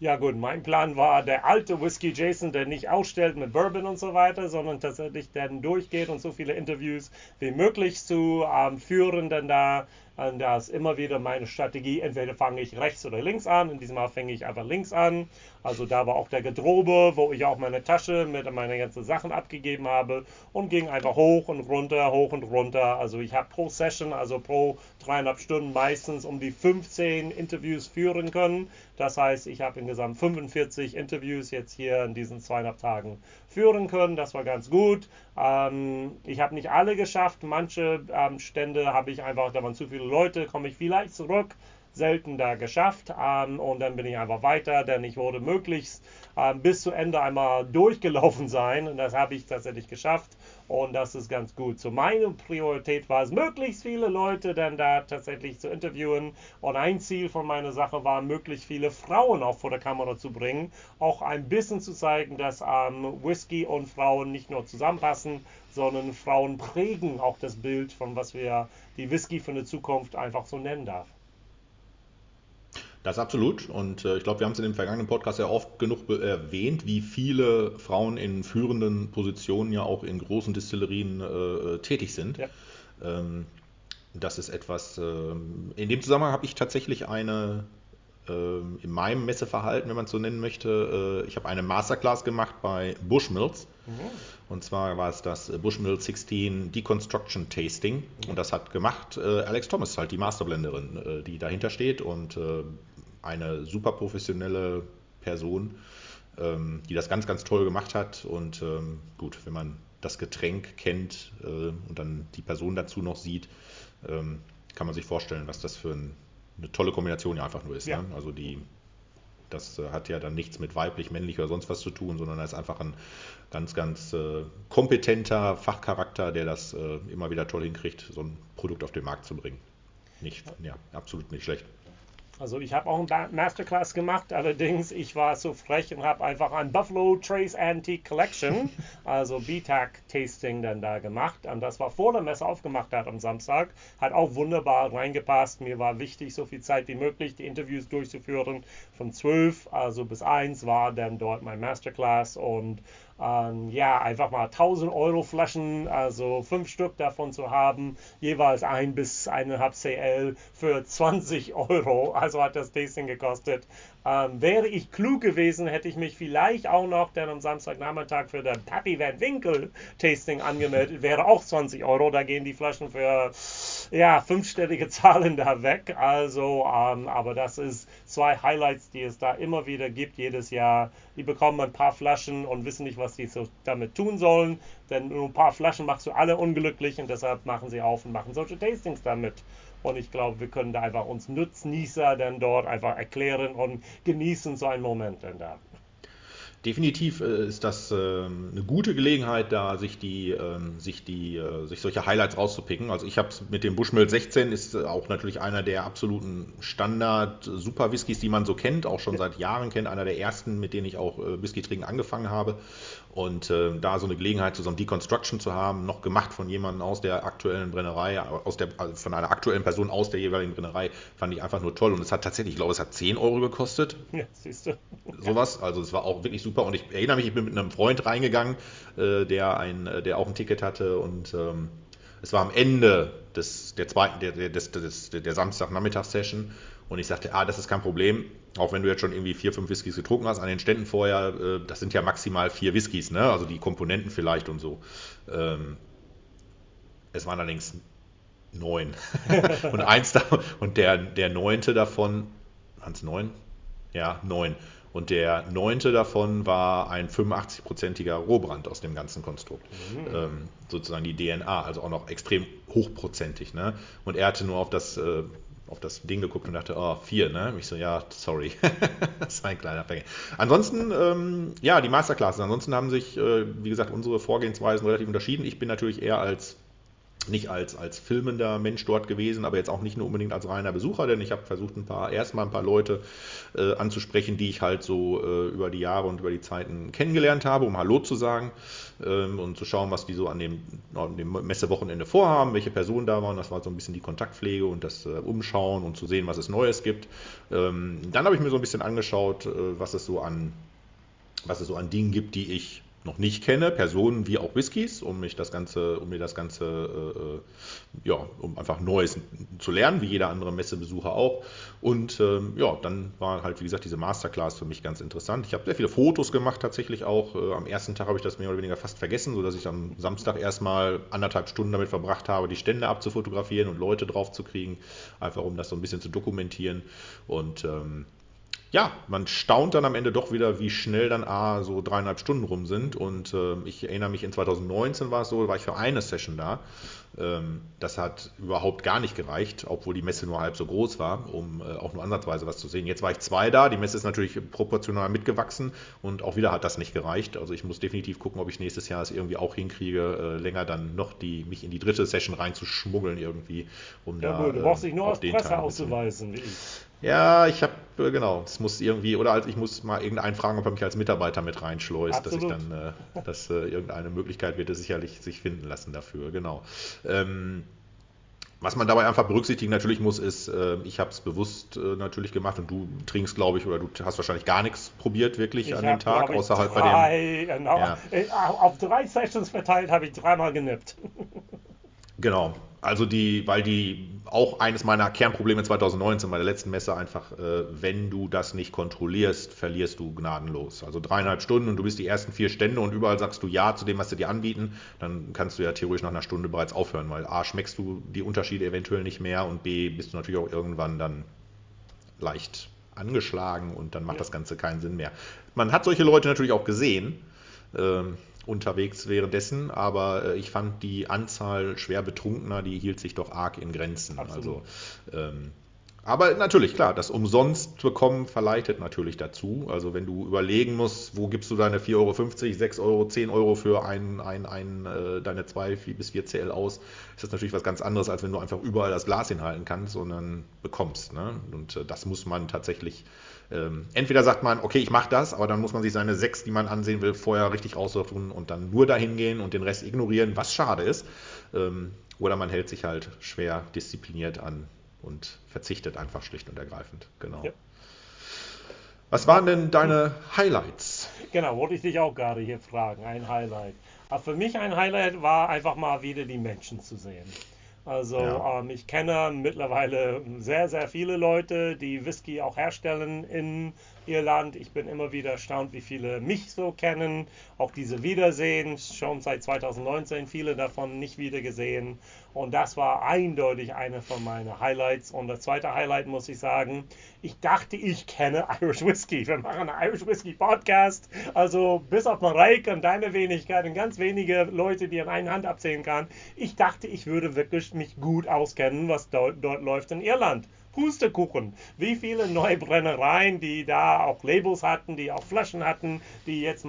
Ja gut, mein Plan war der alte Whisky Jason, der nicht ausstellt mit Bourbon und so weiter, sondern tatsächlich dann durchgeht und so viele Interviews wie möglich zu ähm, führen, denn da und da ist immer wieder meine Strategie, entweder fange ich rechts oder links an. In diesem Mal fange ich einfach links an. Also da war auch der Gedrobe, wo ich auch meine Tasche mit meinen ganzen Sachen abgegeben habe und ging einfach hoch und runter, hoch und runter. Also ich habe pro Session, also pro dreieinhalb Stunden meistens um die 15 Interviews führen können. Das heißt, ich habe insgesamt 45 Interviews jetzt hier in diesen zweieinhalb Tagen führen können. Das war ganz gut. Ähm, ich habe nicht alle geschafft. Manche ähm, Stände habe ich einfach, da waren zu viele Leute, komme ich vielleicht zurück selten da geschafft ähm, und dann bin ich einfach weiter, denn ich wollte möglichst ähm, bis zu Ende einmal durchgelaufen sein und das habe ich tatsächlich geschafft und das ist ganz gut. So meine Priorität war es, möglichst viele Leute dann da tatsächlich zu interviewen und ein Ziel von meiner Sache war, möglichst viele Frauen auch vor der Kamera zu bringen, auch ein bisschen zu zeigen, dass ähm, Whisky und Frauen nicht nur zusammenpassen, sondern Frauen prägen auch das Bild von was wir die Whisky für eine Zukunft einfach so nennen darf. Das absolut. Und äh, ich glaube, wir haben es in dem vergangenen Podcast ja oft genug erwähnt, wie viele Frauen in führenden Positionen ja auch in großen Distillerien äh, tätig sind. Ja. Ähm, das ist etwas, äh, in dem Zusammenhang habe ich tatsächlich eine, ähm, in meinem Messeverhalten, wenn man es so nennen möchte, äh, ich habe eine Masterclass gemacht bei Bushmills. Mhm. Und zwar war es das Bushmill 16 Deconstruction Tasting. Mhm. Und das hat gemacht äh, Alex Thomas, halt die Masterblenderin, äh, die dahinter steht. Und eine super professionelle Person, ähm, die das ganz, ganz toll gemacht hat. Und ähm, gut, wenn man das Getränk kennt äh, und dann die Person dazu noch sieht, ähm, kann man sich vorstellen, was das für ein, eine tolle Kombination ja einfach nur ist. Ja. Ne? Also die, das äh, hat ja dann nichts mit weiblich, männlich oder sonst was zu tun, sondern er ist einfach ein ganz, ganz äh, kompetenter Fachcharakter, der das äh, immer wieder toll hinkriegt, so ein Produkt auf den Markt zu bringen. Nicht, ja, absolut nicht schlecht. Also ich habe auch ein Masterclass gemacht, allerdings ich war so frech und habe einfach ein Buffalo Trace Antique Collection, *laughs* also BTAC Tasting dann da gemacht. Und das war vor der Messe aufgemacht hat am Samstag. Hat auch wunderbar reingepasst. Mir war wichtig, so viel Zeit wie möglich die Interviews durchzuführen. Von 12 also bis 1 war dann dort mein Masterclass und ähm, ja, einfach mal 1000 Euro Flaschen, also fünf Stück davon zu haben, jeweils ein bis 1,5 CL für 20 Euro. Also hat das Tasting gekostet. Ähm, wäre ich klug gewesen, hätte ich mich vielleicht auch noch dann am Samstagnachmittag für das Pappy Van Winkel Tasting angemeldet. Wäre auch 20 Euro. Da gehen die Flaschen für ja, fünfstellige *laughs* Zahlen da weg. Also, ähm, aber das ist zwei Highlights, die es da immer wieder gibt, jedes Jahr. Die bekommen ein paar Flaschen und wissen nicht, was sie so damit tun sollen. Denn nur ein paar Flaschen machst du alle unglücklich und deshalb machen sie auf und machen solche Tastings damit. Und ich glaube, wir können da einfach uns Nutznießer dann dort einfach erklären und genießen so einen Moment dann da. Definitiv äh, ist das ähm, eine gute Gelegenheit, da sich die, ähm, sich die, äh, sich solche Highlights rauszupicken. Also ich habe mit dem Bushmill 16 ist äh, auch natürlich einer der absoluten Standard Super Whiskys, die man so kennt, auch schon seit Jahren kennt, einer der ersten, mit denen ich auch Whisky trinken angefangen habe. Und äh, da so eine Gelegenheit zu so einem Deconstruction zu haben, noch gemacht von jemandem aus der aktuellen Brennerei, aus der, also von einer aktuellen Person aus der jeweiligen Brennerei, fand ich einfach nur toll. Und es hat tatsächlich, ich glaube, es hat 10 Euro gekostet. Ja, siehst du. Sowas. Also es war auch wirklich super. Und ich erinnere mich, ich bin mit einem Freund reingegangen, äh, der, ein, äh, der auch ein Ticket hatte und ähm, es war am Ende des, der zweiten, der, der, des, des, der Samstagnachmittagssession und ich sagte, ah, das ist kein Problem, auch wenn du jetzt schon irgendwie vier, fünf Whiskys getrunken hast an den Ständen vorher, äh, das sind ja maximal vier Whiskys, ne? also die Komponenten vielleicht und so. Ähm, es waren allerdings neun. *laughs* und eins da, und der, der neunte davon, waren es neun? Ja, neun. Und der neunte davon war ein 85-prozentiger Rohbrand aus dem ganzen Konstrukt. Mhm. Ähm, sozusagen die DNA, also auch noch extrem hochprozentig. Ne? Und er hatte nur auf das äh, auf das Ding geguckt und dachte, oh, vier, ne? Ich so, ja, sorry. *laughs* das ist ein kleiner Fänge. Ansonsten, ähm, ja, die Masterclasses. Ansonsten haben sich, äh, wie gesagt, unsere Vorgehensweisen relativ unterschieden. Ich bin natürlich eher als nicht als, als filmender Mensch dort gewesen, aber jetzt auch nicht nur unbedingt als reiner Besucher, denn ich habe versucht, ein paar, erstmal ein paar Leute äh, anzusprechen, die ich halt so äh, über die Jahre und über die Zeiten kennengelernt habe, um Hallo zu sagen ähm, und zu schauen, was die so an dem, an dem Messewochenende vorhaben, welche Personen da waren. Das war so ein bisschen die Kontaktpflege und das äh, Umschauen und zu sehen, was es Neues gibt. Ähm, dann habe ich mir so ein bisschen angeschaut, äh, was es so an was es so an Dingen gibt, die ich noch nicht kenne, Personen wie auch Whiskys, um mich das Ganze, um mir das Ganze, äh, äh, ja, um einfach Neues zu lernen, wie jeder andere Messebesucher auch. Und ähm, ja, dann war halt, wie gesagt, diese Masterclass für mich ganz interessant. Ich habe sehr viele Fotos gemacht tatsächlich auch. Äh, am ersten Tag habe ich das mehr oder weniger fast vergessen, sodass ich am Samstag erstmal anderthalb Stunden damit verbracht habe, die Stände abzufotografieren und Leute drauf zu kriegen, einfach um das so ein bisschen zu dokumentieren. Und ähm, ja, man staunt dann am Ende doch wieder, wie schnell dann A, so dreieinhalb Stunden rum sind. Und äh, ich erinnere mich, in 2019 war es so, war ich für eine Session da. Ähm, das hat überhaupt gar nicht gereicht, obwohl die Messe nur halb so groß war, um äh, auch nur ansatzweise was zu sehen. Jetzt war ich zwei da, die Messe ist natürlich proportional mitgewachsen und auch wieder hat das nicht gereicht. Also ich muss definitiv gucken, ob ich nächstes Jahr es irgendwie auch hinkriege, äh, länger dann noch die, mich in die dritte Session reinzuschmuggeln irgendwie, um ja, da. Gut, du brauchst dich nur äh, auf Presse auszuweisen, wie ich. Ja, ich habe, äh, genau, es muss irgendwie, oder als ich muss mal irgendeinen fragen, ob er mich als Mitarbeiter mit reinschleust, dass ich dann, äh, dass äh, irgendeine Möglichkeit wird es sicherlich sich finden lassen dafür, genau. Ähm, was man dabei einfach berücksichtigen natürlich muss, ist, äh, ich habe es bewusst äh, natürlich gemacht und du trinkst, glaube ich, oder du hast wahrscheinlich gar nichts probiert wirklich ich an dem Tag, außer halt bei dem. Genau, ja. Äh, auf drei Sessions verteilt habe ich dreimal genippt. *laughs* Genau, also die, weil die auch eines meiner Kernprobleme 2019 bei der letzten Messe einfach, äh, wenn du das nicht kontrollierst, verlierst du gnadenlos. Also dreieinhalb Stunden und du bist die ersten vier Stände und überall sagst du Ja zu dem, was sie dir anbieten, dann kannst du ja theoretisch nach einer Stunde bereits aufhören, weil A, schmeckst du die Unterschiede eventuell nicht mehr und B, bist du natürlich auch irgendwann dann leicht angeschlagen und dann macht ja. das Ganze keinen Sinn mehr. Man hat solche Leute natürlich auch gesehen. Ähm, unterwegs währenddessen, aber äh, ich fand die Anzahl schwer Betrunkener, die hielt sich doch arg in Grenzen. Absolut. Also ähm, aber natürlich, klar, das umsonst bekommen verleitet natürlich dazu. Also wenn du überlegen musst, wo gibst du deine 4,50 Euro, 6 Euro, 10 Euro für ein, ein, ein, äh, deine 2 bis 4 CL aus, ist das natürlich was ganz anderes, als wenn du einfach überall das Glas hinhalten kannst und dann bekommst. Ne? Und äh, das muss man tatsächlich ähm, entweder sagt man, okay, ich mache das, aber dann muss man sich seine sechs, die man ansehen will, vorher richtig raussuchen und dann nur dahin gehen und den Rest ignorieren, was schade ist. Ähm, oder man hält sich halt schwer diszipliniert an und verzichtet einfach schlicht und ergreifend. Genau. Ja. Was waren denn deine Highlights? Genau, wollte ich dich auch gerade hier fragen, ein Highlight. Aber für mich ein Highlight war einfach mal wieder die Menschen zu sehen. Also ja. ähm, ich kenne mittlerweile sehr, sehr viele Leute, die Whisky auch herstellen in Irland. Ich bin immer wieder erstaunt, wie viele mich so kennen. Auch diese Wiedersehen, schon seit 2019 viele davon nicht wieder gesehen. Und das war eindeutig eine von meinen Highlights. Und das zweite Highlight muss ich sagen, ich dachte, ich kenne *laughs* Irish Whisky. Wir machen einen Irish Whisky Podcast. Also bis auf Mareike und deine Wenigkeit und ganz wenige Leute, die an einer Hand abzählen kann. Ich dachte, ich würde wirklich mich gut auskennen, was dort, dort läuft in Irland. Pustekuchen. Wie viele neue Brennereien, die da auch Labels hatten, die auch Flaschen hatten, die jetzt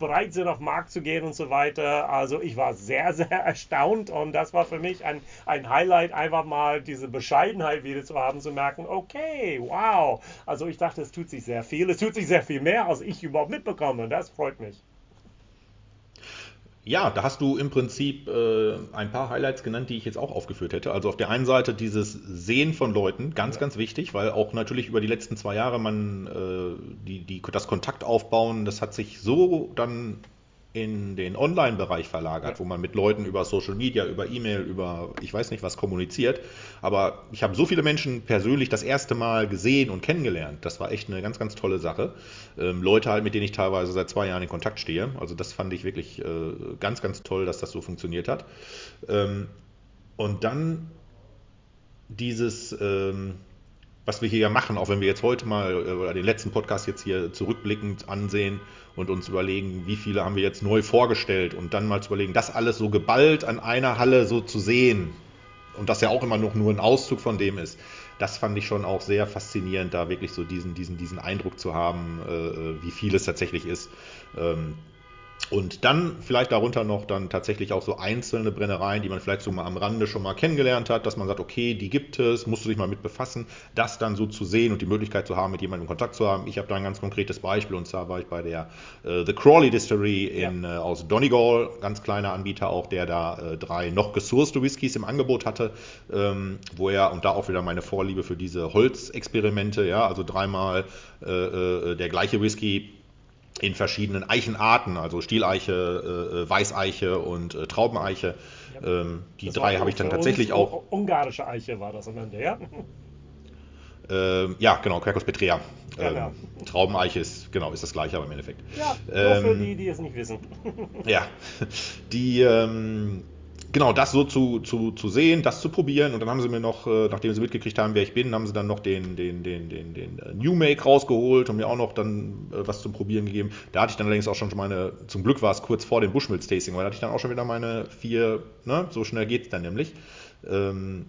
bereit sind, auf den Markt zu gehen und so weiter. Also ich war sehr, sehr *laughs* erstaunt und das war für mich ein, ein Highlight, einfach mal diese Bescheidenheit wieder zu haben, zu merken, okay, wow. Also ich dachte, es tut sich sehr viel. Es tut sich sehr viel mehr, als ich überhaupt mitbekomme und das freut mich. Ja, da hast du im Prinzip äh, ein paar Highlights genannt, die ich jetzt auch aufgeführt hätte. Also auf der einen Seite dieses Sehen von Leuten, ganz, ja. ganz wichtig, weil auch natürlich über die letzten zwei Jahre man äh, die, die, das Kontakt aufbauen, das hat sich so dann in den Online-Bereich verlagert, ja. wo man mit Leuten über Social Media, über E-Mail, über ich weiß nicht was kommuniziert. Aber ich habe so viele Menschen persönlich das erste Mal gesehen und kennengelernt. Das war echt eine ganz, ganz tolle Sache. Ähm, Leute halt, mit denen ich teilweise seit zwei Jahren in Kontakt stehe. Also das fand ich wirklich äh, ganz, ganz toll, dass das so funktioniert hat. Ähm, und dann dieses, ähm, was wir hier ja machen, auch wenn wir jetzt heute mal äh, oder den letzten Podcast jetzt hier zurückblickend ansehen und uns überlegen, wie viele haben wir jetzt neu vorgestellt und dann mal zu überlegen, das alles so geballt an einer Halle so zu sehen und das ja auch immer noch nur ein Auszug von dem ist, das fand ich schon auch sehr faszinierend, da wirklich so diesen, diesen, diesen Eindruck zu haben, äh, äh wie viel es tatsächlich ist. Und dann vielleicht darunter noch dann tatsächlich auch so einzelne Brennereien, die man vielleicht so mal am Rande schon mal kennengelernt hat, dass man sagt, okay, die gibt es, musst du dich mal mit befassen, das dann so zu sehen und die Möglichkeit zu haben, mit jemandem Kontakt zu haben. Ich habe da ein ganz konkretes Beispiel und zwar war ich bei der äh, The Crawley Distillery in, ja. äh, aus Donegal, ganz kleiner Anbieter auch, der da äh, drei noch gesourcete Whiskys im Angebot hatte, ähm, wo er, und da auch wieder meine Vorliebe für diese Holzexperimente, ja, also dreimal äh, äh, der gleiche Whisky in verschiedenen Eichenarten, also Stieleiche, äh, äh, Weißeiche und äh, Traubeneiche. Ja. Ähm, die drei habe ich dann tatsächlich auch. Ungarische Eiche war das am Ende, ja? Ähm, ja, genau, Quercus petrea. Ähm, Traubeneiche ist, genau, ist das gleiche, aber im Endeffekt. Ja, nur für ähm, die, die es nicht wissen. ja, *laughs* die, ähm, genau, das so zu, zu, zu sehen, das zu probieren. Und dann haben sie mir noch, äh, nachdem sie mitgekriegt haben, wer ich bin, haben sie dann noch den, den, den, den, den äh, New Make rausgeholt und mir auch noch dann äh, was zum Probieren gegeben. Da hatte ich dann allerdings auch schon meine, zum Glück war es kurz vor dem Bushmills Tasting, weil da hatte ich dann auch schon wieder meine vier, ne, so schnell geht es dann nämlich. Ähm,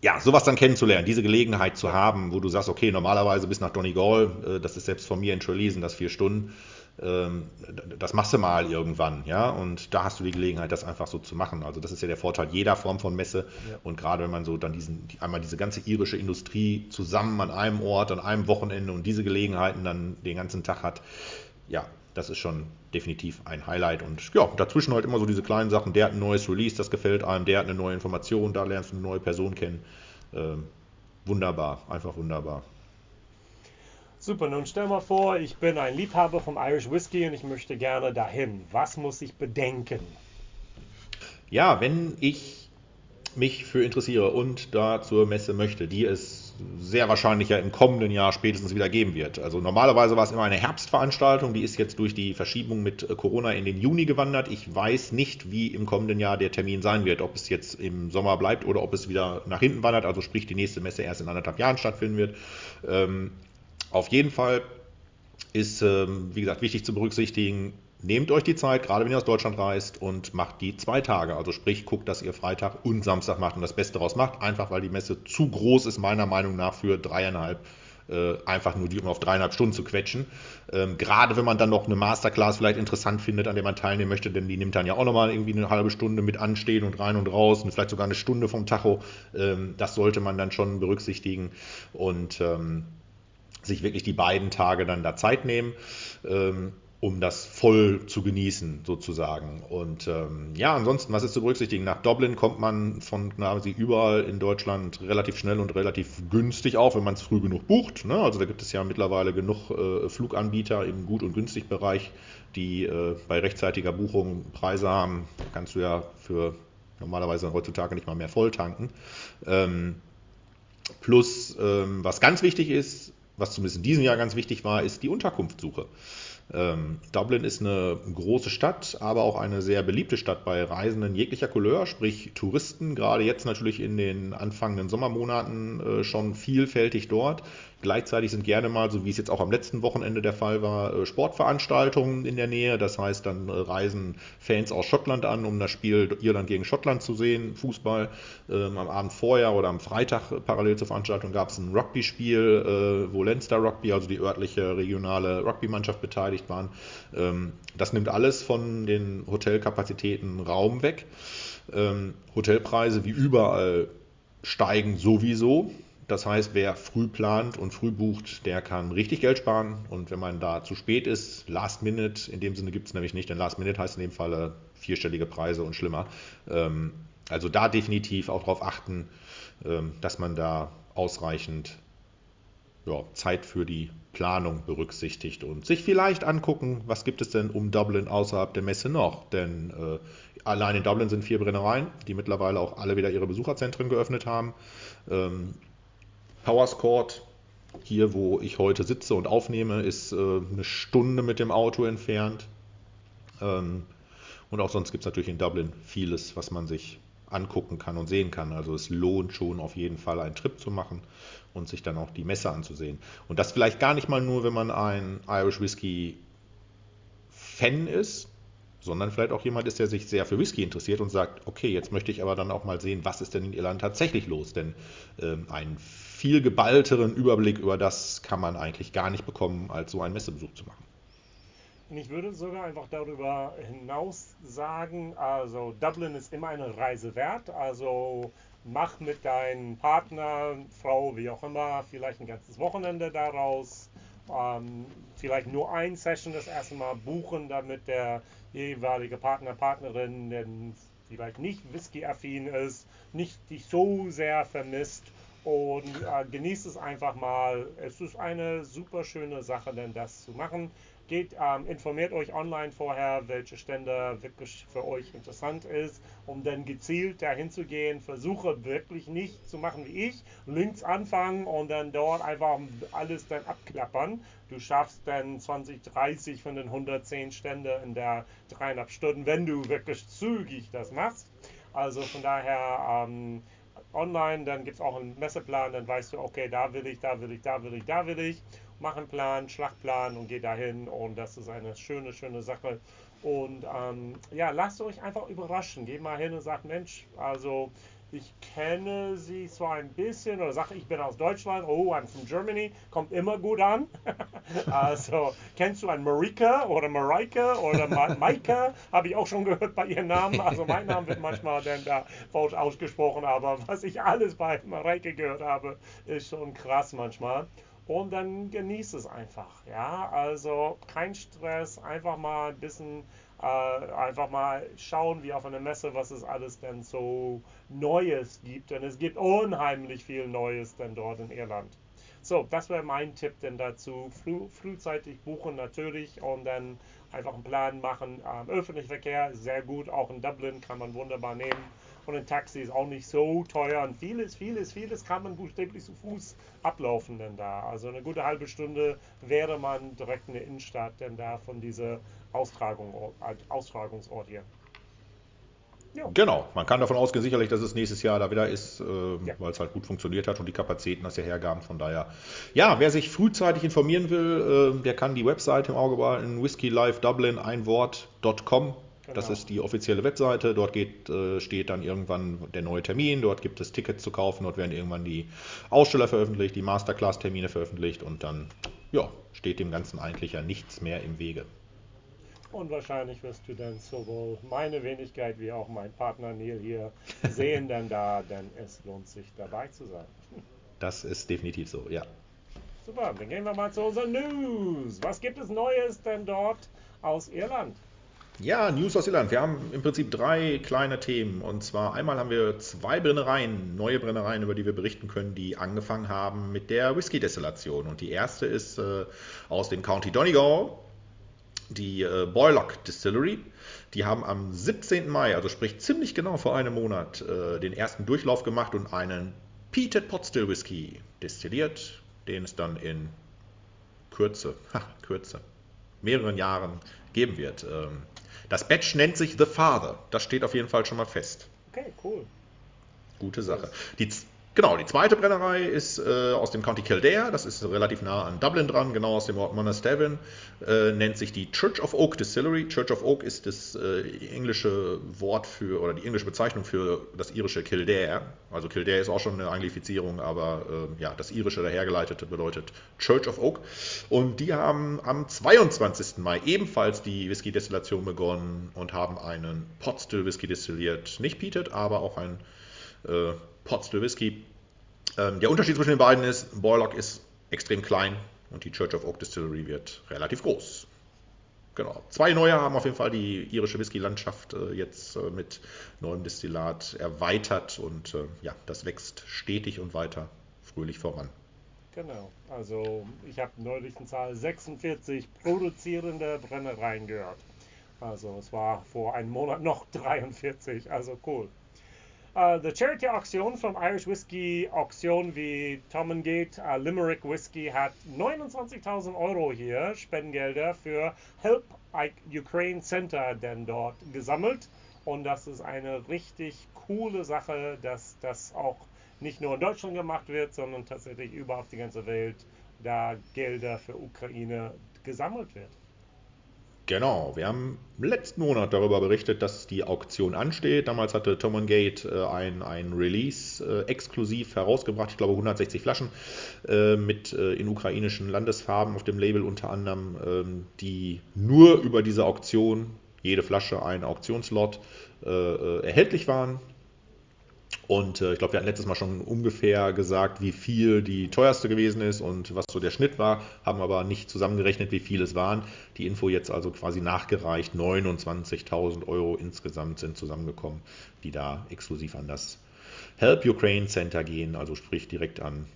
ja, sowas dann kennenzulernen, diese Gelegenheit zu haben, wo du sagst, okay, normalerweise bis nach Donegal, äh, das ist selbst von mir in Treleasen, das vier Stunden, das machst du mal irgendwann, ja, und da hast du die Gelegenheit, das einfach so zu machen. Also das ist ja der Vorteil jeder Form von Messe ja. und gerade wenn man so dann diesen, einmal diese ganze irische Industrie zusammen an einem Ort, an einem Wochenende und diese Gelegenheiten dann den ganzen Tag hat, ja, das ist schon definitiv ein Highlight und ja, dazwischen halt immer so diese kleinen Sachen, der hat ein neues Release, das gefällt einem, der hat eine neue Information, da lernst du eine neue Person kennen. Ähm, wunderbar, einfach wunderbar. Super, nun stell mal vor, ich bin ein Liebhaber vom Irish Whiskey und ich möchte gerne dahin. Was muss ich bedenken? Ja, wenn ich mich für interessiere und da zur Messe möchte, die es sehr wahrscheinlich ja im kommenden Jahr spätestens wieder geben wird. Also normalerweise war es immer eine Herbstveranstaltung, die ist jetzt durch die Verschiebung mit Corona in den Juni gewandert. Ich weiß nicht, wie im kommenden Jahr der Termin sein wird, ob es jetzt im Sommer bleibt oder ob es wieder nach hinten wandert, also sprich die nächste Messe erst in anderthalb Jahren stattfinden wird. Ähm, auf jeden Fall ist, ähm, wie gesagt, wichtig zu berücksichtigen, nehmt euch die Zeit, gerade wenn ihr aus Deutschland reist und macht die zwei Tage. Also sprich, guckt, dass ihr Freitag und Samstag macht und das Beste daraus macht. Einfach weil die Messe zu groß ist, meiner Meinung nach, für dreieinhalb äh, einfach nur die, um auf dreieinhalb Stunden zu quetschen. Ähm, gerade wenn man dann noch eine Masterclass vielleicht interessant findet, an der man teilnehmen möchte, denn die nimmt dann ja auch nochmal irgendwie eine halbe Stunde mit anstehen und rein und raus und vielleicht sogar eine Stunde vom Tacho. Ähm, das sollte man dann schon berücksichtigen. Und ähm, sich wirklich die beiden Tage dann da Zeit nehmen, ähm, um das voll zu genießen, sozusagen. Und ähm, ja, ansonsten, was ist zu berücksichtigen? Nach Dublin kommt man von quasi überall in Deutschland relativ schnell und relativ günstig auf, wenn man es früh genug bucht. Ne? Also da gibt es ja mittlerweile genug äh, Fluganbieter im Gut- und Günstig-Bereich, die äh, bei rechtzeitiger Buchung Preise haben. Da kannst du ja für normalerweise heutzutage nicht mal mehr voll tanken. Ähm, plus, ähm, was ganz wichtig ist, was zumindest in diesem Jahr ganz wichtig war, ist die Unterkunftssuche. Ähm, Dublin ist eine große Stadt, aber auch eine sehr beliebte Stadt bei Reisenden jeglicher Couleur, sprich Touristen, gerade jetzt natürlich in den anfangenden Sommermonaten äh, schon vielfältig dort. Gleichzeitig sind gerne mal, so wie es jetzt auch am letzten Wochenende der Fall war, äh, Sportveranstaltungen in der Nähe. Das heißt, dann äh, reisen Fans aus Schottland an, um das Spiel Irland gegen Schottland zu sehen, Fußball. Ähm, am Abend vorher oder am Freitag parallel zur Veranstaltung gab es ein Rugby-Spiel, wo Leinster Rugby, also die örtliche regionale Rugby-Mannschaft beteiligt beteiligt waren. Ähm, das nimmt alles von den Hotelkapazitäten Raum weg. Ähm, Hotelpreise wie überall steigen sowieso. Das heißt, wer früh plant und früh bucht, der kann richtig Geld sparen. Und wenn man da zu spät ist, Last Minute, in dem Sinne gibt es nämlich nicht, denn Last Minute heißt in dem Fall vierstellige Preise und schlimmer. Ähm, also da definitiv auch darauf achten, ähm, dass man da ausreichend ja, Zeit für die Planung berücksichtigt und sich vielleicht angucken, was gibt es denn um Dublin außerhalb der Messe noch. Denn äh, allein in Dublin sind vier Brennereien, die mittlerweile auch alle wieder ihre Besucherzentren geöffnet haben. Ähm, Powerscourt, hier wo ich heute sitze und aufnehme, ist äh, eine Stunde mit dem Auto entfernt. Ähm, und auch sonst gibt es natürlich in Dublin vieles, was man sich angucken kann und sehen kann. Also es lohnt schon auf jeden Fall einen Trip zu machen und sich dann auch die Messe anzusehen. Und das vielleicht gar nicht mal nur, wenn man ein Irish Whisky Fan ist, sondern vielleicht auch jemand ist, der sich sehr für Whisky interessiert und sagt, okay, jetzt möchte ich aber dann auch mal sehen, was ist denn in Irland tatsächlich los? Denn ähm, einen viel geballteren Überblick über das kann man eigentlich gar nicht bekommen, als so einen Messebesuch zu machen. Und ich würde sogar einfach darüber hinaus sagen, also Dublin ist immer eine Reise wert. Also mach mit deinem Partner, Frau, wie auch immer, vielleicht ein ganzes Wochenende daraus. Ähm, vielleicht nur ein Session das erste Mal buchen, damit der jeweilige Partner, Partnerin, der vielleicht nicht Whisky-affin ist, nicht dich so sehr vermisst und äh, genießt es einfach mal. Es ist eine super schöne Sache, denn das zu machen. Geht, ähm, informiert euch online vorher, welche Stände wirklich für euch interessant ist, um dann gezielt dahin zu gehen. Versuche wirklich nicht zu machen wie ich, links anfangen und dann dort einfach alles dann abklappern. Du schaffst dann 20, 30 von den 110 Stände in der dreieinhalb Stunden, wenn du wirklich zügig das machst. Also von daher ähm, online, dann gibt es auch einen Messeplan, dann weißt du, okay, da will ich, da will ich, da will ich, da will ich mach einen Plan, Schlachtplan und geh dahin und das ist eine schöne, schöne Sache. Und ähm, ja, lasst euch einfach überraschen. Geht mal hin und sagt, Mensch, also ich kenne sie zwar ein bisschen oder sage, ich bin aus Deutschland, oh, I'm from Germany, kommt immer gut an. *laughs* also, kennst du ein Marika oder Mareike oder Ma *laughs* Maike? Habe ich auch schon gehört bei ihren Namen. Also, mein Name wird manchmal dann da falsch ausgesprochen, aber was ich alles bei Mareike gehört habe, ist schon krass manchmal und dann genießt es einfach. Ja, also kein Stress, einfach mal ein bisschen, äh, einfach mal schauen, wie auf einer Messe, was es alles denn so Neues gibt. Denn es gibt unheimlich viel Neues denn dort in Irland. So, das wäre mein Tipp denn dazu. Früh, frühzeitig buchen natürlich und dann einfach einen Plan machen. Ähm, öffentlicher Verkehr sehr gut, auch in Dublin kann man wunderbar nehmen. Und ein Taxi ist auch nicht so teuer. Und vieles, vieles, vieles kann man buchstäblich zu Fuß ablaufen denn da. Also eine gute halbe Stunde wäre man direkt in der Innenstadt denn da von dieser Austragung, Austragungsort hier. Ja. Genau, man kann davon ausgehen sicherlich, dass es nächstes Jahr da wieder ist, äh, ja. weil es halt gut funktioniert hat und die Kapazitäten das ja hergaben. Von daher, ja, wer sich frühzeitig informieren will, äh, der kann die Website im Auge behalten, whiskylivedublin, ein Wort.com. Das genau. ist die offizielle Webseite. Dort geht, äh, steht dann irgendwann der neue Termin. Dort gibt es Tickets zu kaufen. Dort werden irgendwann die Aussteller veröffentlicht, die Masterclass-Termine veröffentlicht und dann ja, steht dem Ganzen eigentlich ja nichts mehr im Wege. Und wahrscheinlich wirst du dann sowohl meine Wenigkeit wie auch mein Partner Neil hier sehen dann da, denn es lohnt sich dabei zu sein. Das ist definitiv so, ja. Super, dann gehen wir mal zu unseren News. Was gibt es Neues denn dort aus Irland? Ja, News aus Irland. Wir haben im Prinzip drei kleine Themen. Und zwar einmal haben wir zwei Brennereien, neue Brennereien, über die wir berichten können, die angefangen haben mit der Whisky-Destillation. Und die erste ist äh, aus dem County Donegal, die äh, Boylock Distillery. Die haben am 17. Mai, also sprich ziemlich genau vor einem Monat, äh, den ersten Durchlauf gemacht und einen Peated Pot Still Whisky destilliert, den es dann in Kürze, ha, *laughs* Kürze, mehreren Jahren geben wird. Ähm, das Batch nennt sich The Father. Das steht auf jeden Fall schon mal fest. Okay, cool. Gute Sache. Die, Genau, die zweite Brennerei ist äh, aus dem County Kildare, das ist relativ nah an Dublin dran, genau aus dem Ort Monastervin, äh, nennt sich die Church of Oak Distillery. Church of Oak ist das äh, englische Wort für, oder die englische Bezeichnung für das irische Kildare. Also Kildare ist auch schon eine Anglifizierung, aber äh, ja, das irische dahergeleitete bedeutet Church of Oak. Und die haben am 22. Mai ebenfalls die Whisky-Destillation begonnen und haben einen Pot Still Whisky destilliert. Nicht peated, aber auch ein äh, Pot Still Whisky Ähm, der Unterschied zwischen den beiden ist, Borlock ist extrem klein und die Church of Oak Distillery wird relativ groß. Genau. Zwei neue haben auf jeden Fall die irische Whisky-Landschaft äh, jetzt äh, mit neuem Destillat erweitert und äh, ja, das wächst stetig und weiter fröhlich voran. Genau. Also ich habe neulich eine Zahl 46 produzierende Brennereien gehört. Also es war vor einem Monat noch 43. Also cool. Uh, the charity Auktion vom Irish Whiskey Auktion wie Tom Gate uh, Limerick Whiskey hat 29.000 Euro hier Spendengelder für Help Ukraine Center denn dort gesammelt. Und das ist eine richtig coole Sache, dass das auch nicht nur in Deutschland gemacht wird, sondern tatsächlich überall auf die ganze Welt da Gelder für Ukraine gesammelt wird. Genau, wir haben letzten Monat darüber berichtet, dass die Auktion ansteht. Damals hatte Tom Gate äh, ein, ein Release äh, exklusiv herausgebracht, ich glaube 160 Flaschen äh, mit äh, in ukrainischen Landesfarben auf dem Label unter anderem, ähm, die nur über diese Auktion, jede Flasche ein Auktionslot, äh, äh, erhältlich waren. Und äh, ich glaube, wir hatten letztes Mal schon ungefähr gesagt, wie viel die teuerste gewesen ist und was so der Schnitt war, haben aber nicht zusammengerechnet, wie viel es waren. Die Info jetzt also quasi nachgereicht. 29.000 Euro insgesamt sind zusammengekommen, die da exklusiv an das Help Ukraine Center gehen, also sprich direkt an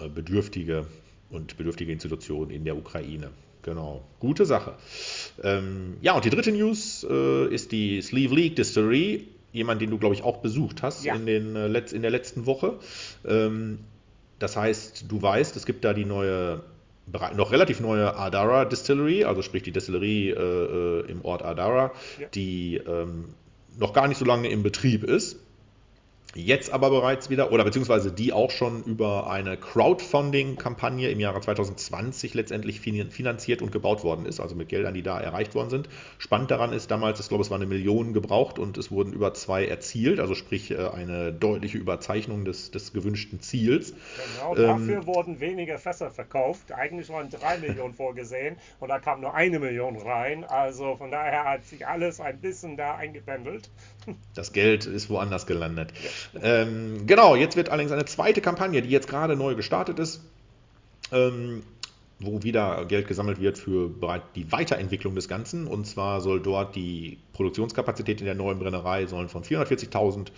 äh, Bedürftige und bedürftige Institutionen in der Ukraine. Genau, gute Sache. Ähm, ja, und die dritte News äh, ist die Sleeve League Distillery jemand, den du, glaube ich, auch besucht hast ja. in, den, äh, in der letzten Woche. Ähm, das heißt, du weißt, es gibt da die neue, noch relativ neue Adara Distillery, also sprich die Distillerie äh, äh im Ort Adara, ja. die ähm, noch gar nicht so lange im Betrieb ist jetzt aber bereits wieder, oder beziehungsweise die auch schon über eine Crowdfunding-Kampagne im Jahre 2020 letztendlich finanziert und gebaut worden ist, also mit Geldern, die da erreicht worden sind. Spannend daran ist damals, ich glaube, es war eine Million gebraucht und es wurden über zwei erzielt, also sprich äh, eine deutliche Überzeichnung des, des gewünschten Ziels. Genau, dafür ähm, wurden weniger Fässer verkauft. Eigentlich waren drei Millionen vorgesehen und da kam nur eine Million rein. Also von daher hat sich alles ein bisschen da eingependelt. Das Geld ist woanders gelandet. Ja. Ähm, genau, jetzt wird allerdings eine zweite Kampagne, die jetzt gerade neu gestartet ist, ähm, wo wieder Geld gesammelt wird für die Weiterentwicklung des Ganzen. Und zwar soll dort die Produktionskapazität in der neuen Brennerei sollen von 440.000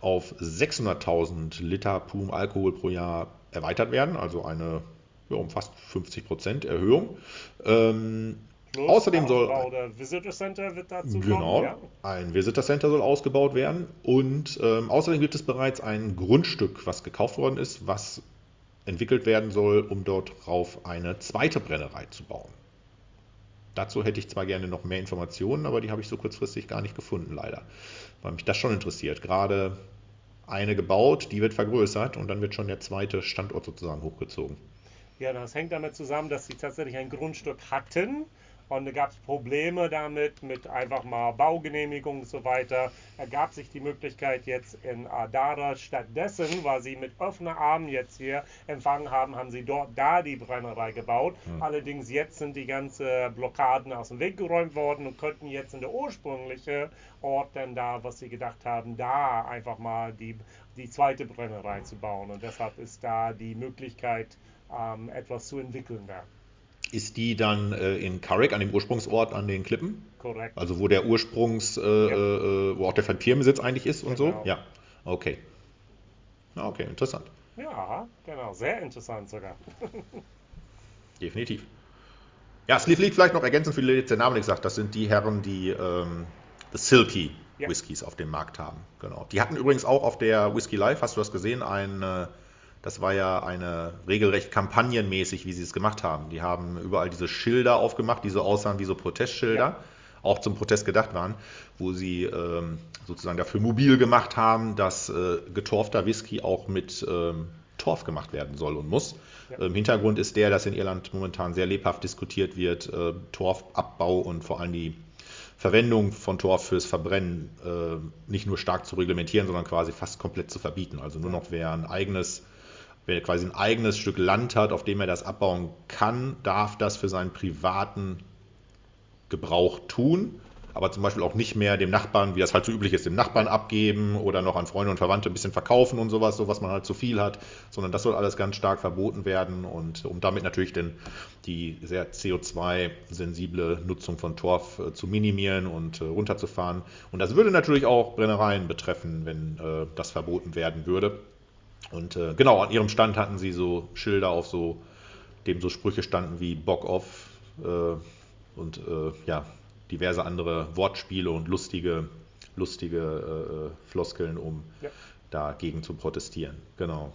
auf 600.000 Liter purem Alkohol pro Jahr erweitert werden, also eine ja, um fast 50 Prozent Erhöhung. Ähm, Plus Außerdem soll oder Visitor Center wird dazu genau, kommen, ja? ein Visitor Center soll ausgebaut werden und ähm, außerdem gibt es bereits ein Grundstück, was gekauft worden ist, was entwickelt werden soll, um dort drauf eine zweite Brennerei zu bauen. Dazu hätte ich zwar gerne noch mehr Informationen, aber die habe ich so kurzfristig gar nicht gefunden, leider. Weil mich das schon interessiert. Gerade eine gebaut, die wird vergrößert und dann wird schon der zweite Standort sozusagen hochgezogen. Ja, das hängt damit zusammen, dass sie tatsächlich ein Grundstück hatten und da gab es Probleme damit, mit einfach mal Baugenehmigung und so weiter. Ergab sich die Möglichkeit jetzt in Adara stattdessen, weil sie mit offenen Armen jetzt hier empfangen haben, haben sie dort da die Brennerei gebaut. Mhm. Allerdings jetzt sind die ganzen Blockaden aus dem Weg geräumt worden und könnten jetzt in der ursprüngliche Ort dann da, was sie gedacht haben, da einfach mal die, die zweite Brennerei zu bauen. Und deshalb ist da die Möglichkeit, ähm, etwas zu entwickeln da. Ist die dann äh, in Carrick, an dem Ursprungsort an den Klippen? Korrekt. Also wo der Ursprungs, äh, ja. äh, wo auch der Papierbesitz eigentlich ist und genau. so? Ja. Okay. Okay, interessant. Ja, genau, sehr interessant sogar. *laughs* Definitiv. Ja, Sleeve League vielleicht noch ergänzend für die jetzt der Name nicht sagt, das sind die Herren, die ähm, Silky ja. Whiskys auf dem Markt haben. Genau. Die hatten übrigens auch auf der Whisky Live, hast du das gesehen, ein äh, das war ja eine regelrecht kampagnenmäßig, wie sie es gemacht haben. Die haben überall diese Schilder aufgemacht, die so aussahen wie so Protestschilder, ja. auch zum Protest gedacht waren, wo sie ähm, sozusagen dafür mobil gemacht haben, dass äh, getorfter Whisky auch mit ähm, Torf gemacht werden soll und muss. Ja. Ähm, Hintergrund ist der, dass in Irland momentan sehr lebhaft diskutiert wird, äh, Torfabbau und vor allem die Verwendung von Torf fürs Verbrennen äh, nicht nur stark zu reglementieren, sondern quasi fast komplett zu verbieten. Also nur noch wer ein eigenes Wer quasi ein eigenes Stück Land hat, auf dem er das abbauen kann, darf das für seinen privaten Gebrauch tun. aber zum Beispiel auch nicht mehr dem Nachbarn, wie das halt so üblich ist, dem Nachbarn abgeben oder noch an Freunde und Verwandte ein bisschen verkaufen und sowas, so was man halt zu viel hat, sondern das soll alles ganz stark verboten werden und um damit natürlich denn die sehr CO2-sensible Nutzung von Torf äh, zu minimieren und äh, runterzufahren. Und das würde natürlich auch Brennereien betreffen, wenn äh, das verboten werden würde. Und äh, genau, an ihrem Stand hatten sie so Schilder auf so, dem so Sprüche standen wie Bock off äh, und äh, ja, diverse andere Wortspiele und lustige, lustige äh, Floskeln, um ja. dagegen zu protestieren. Genau.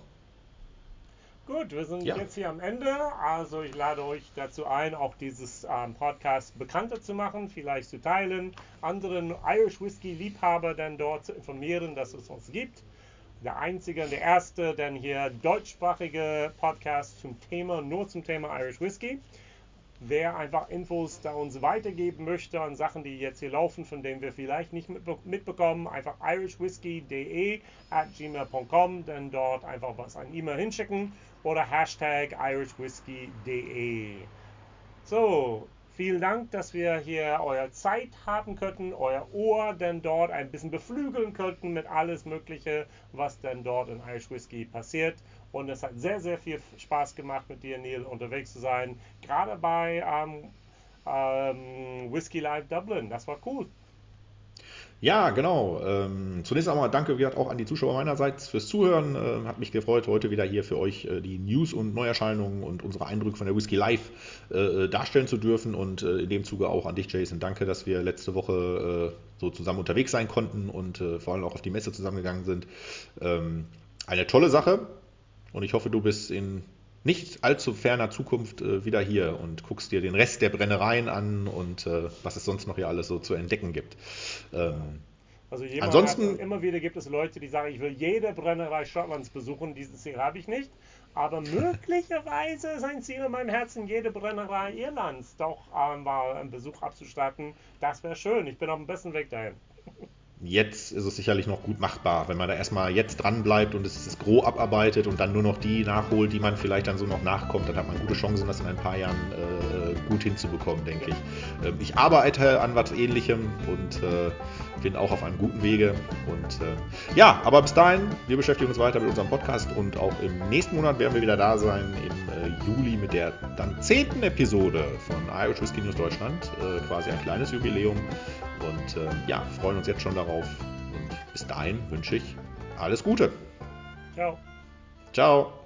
Gut, wir sind ja. jetzt hier am Ende. Also ich lade euch dazu ein, auch dieses ähm, Podcast bekannter zu machen, vielleicht zu teilen, anderen Irish Whiskey Liebhaber dann dort zu informieren, dass es uns gibt. Der einzige und der erste, denn hier deutschsprachige Podcast zum Thema, nur zum Thema Irish Whiskey. Wer einfach Infos da uns weitergeben möchte an Sachen, die jetzt hier laufen, von denen wir vielleicht nicht mitbekommen, einfach irishwhiskey.de at gmail.com, dann dort einfach was an E-Mail hinschicken oder Hashtag irishwhiskey.de. So, Vielen Dank, dass wir hier euer Zeit haben könnten, euer Ohr denn dort ein bisschen beflügeln könnten mit alles Mögliche, was denn dort in Irish Whiskey passiert. Und es hat sehr, sehr viel Spaß gemacht, mit dir, Neil, unterwegs zu sein. Gerade bei ähm, ähm, Whiskey Live Dublin. Das war cool. Ja, genau. Ähm, zunächst einmal danke wie auch an die Zuschauer meinerseits fürs Zuhören. Ähm, hat mich gefreut, heute wieder hier für euch äh, die News und Neuerscheinungen und unsere Eindrücke von der Whisky Live äh, äh, darstellen zu dürfen. Und äh, in dem Zuge auch an dich, Jason. Danke, dass wir letzte Woche äh, so zusammen unterwegs sein konnten und äh, vor allem auch auf die Messe zusammengegangen sind. Ähm, eine tolle Sache. Und ich hoffe, du bist in nicht allzu ferner Zukunft äh, wieder hier und guckst dir den Rest der Brennereien an und äh, was es sonst noch hier alles so zu entdecken gibt. Ähm, also ansonsten hat, immer wieder gibt es Leute, die sagen, ich will jede Brennerei Schottlands besuchen. Diesen Ziel habe ich nicht. Aber *laughs* möglicherweise ist ein Ziel in meinem Herzen, jede Brennerei Irlands doch einmal einen Besuch abzustatten. Das wäre schön. Ich bin auf dem besten Weg dahin. Jetzt ist es sicherlich noch gut machbar, wenn man da erstmal jetzt dran bleibt und es ist grob abarbeitet und dann nur noch die nachholt, die man vielleicht dann so noch nachkommt, dann hat man gute Chancen, das in ein paar Jahren äh, gut hinzubekommen, denke ich. Ähm, ich arbeite an was ähnlichem und äh, bin auch auf einem guten Wege. Und äh, ja, aber bis dahin, wir beschäftigen uns weiter mit unserem Podcast und auch im nächsten Monat werden wir wieder da sein, im äh, Juli mit der dann zehnten Episode von Whisky News Deutschland. Äh, quasi ein kleines Jubiläum. Und äh, ja, freuen uns jetzt schon darauf. Und bis dahin wünsche ich alles Gute. Ciao. Ciao.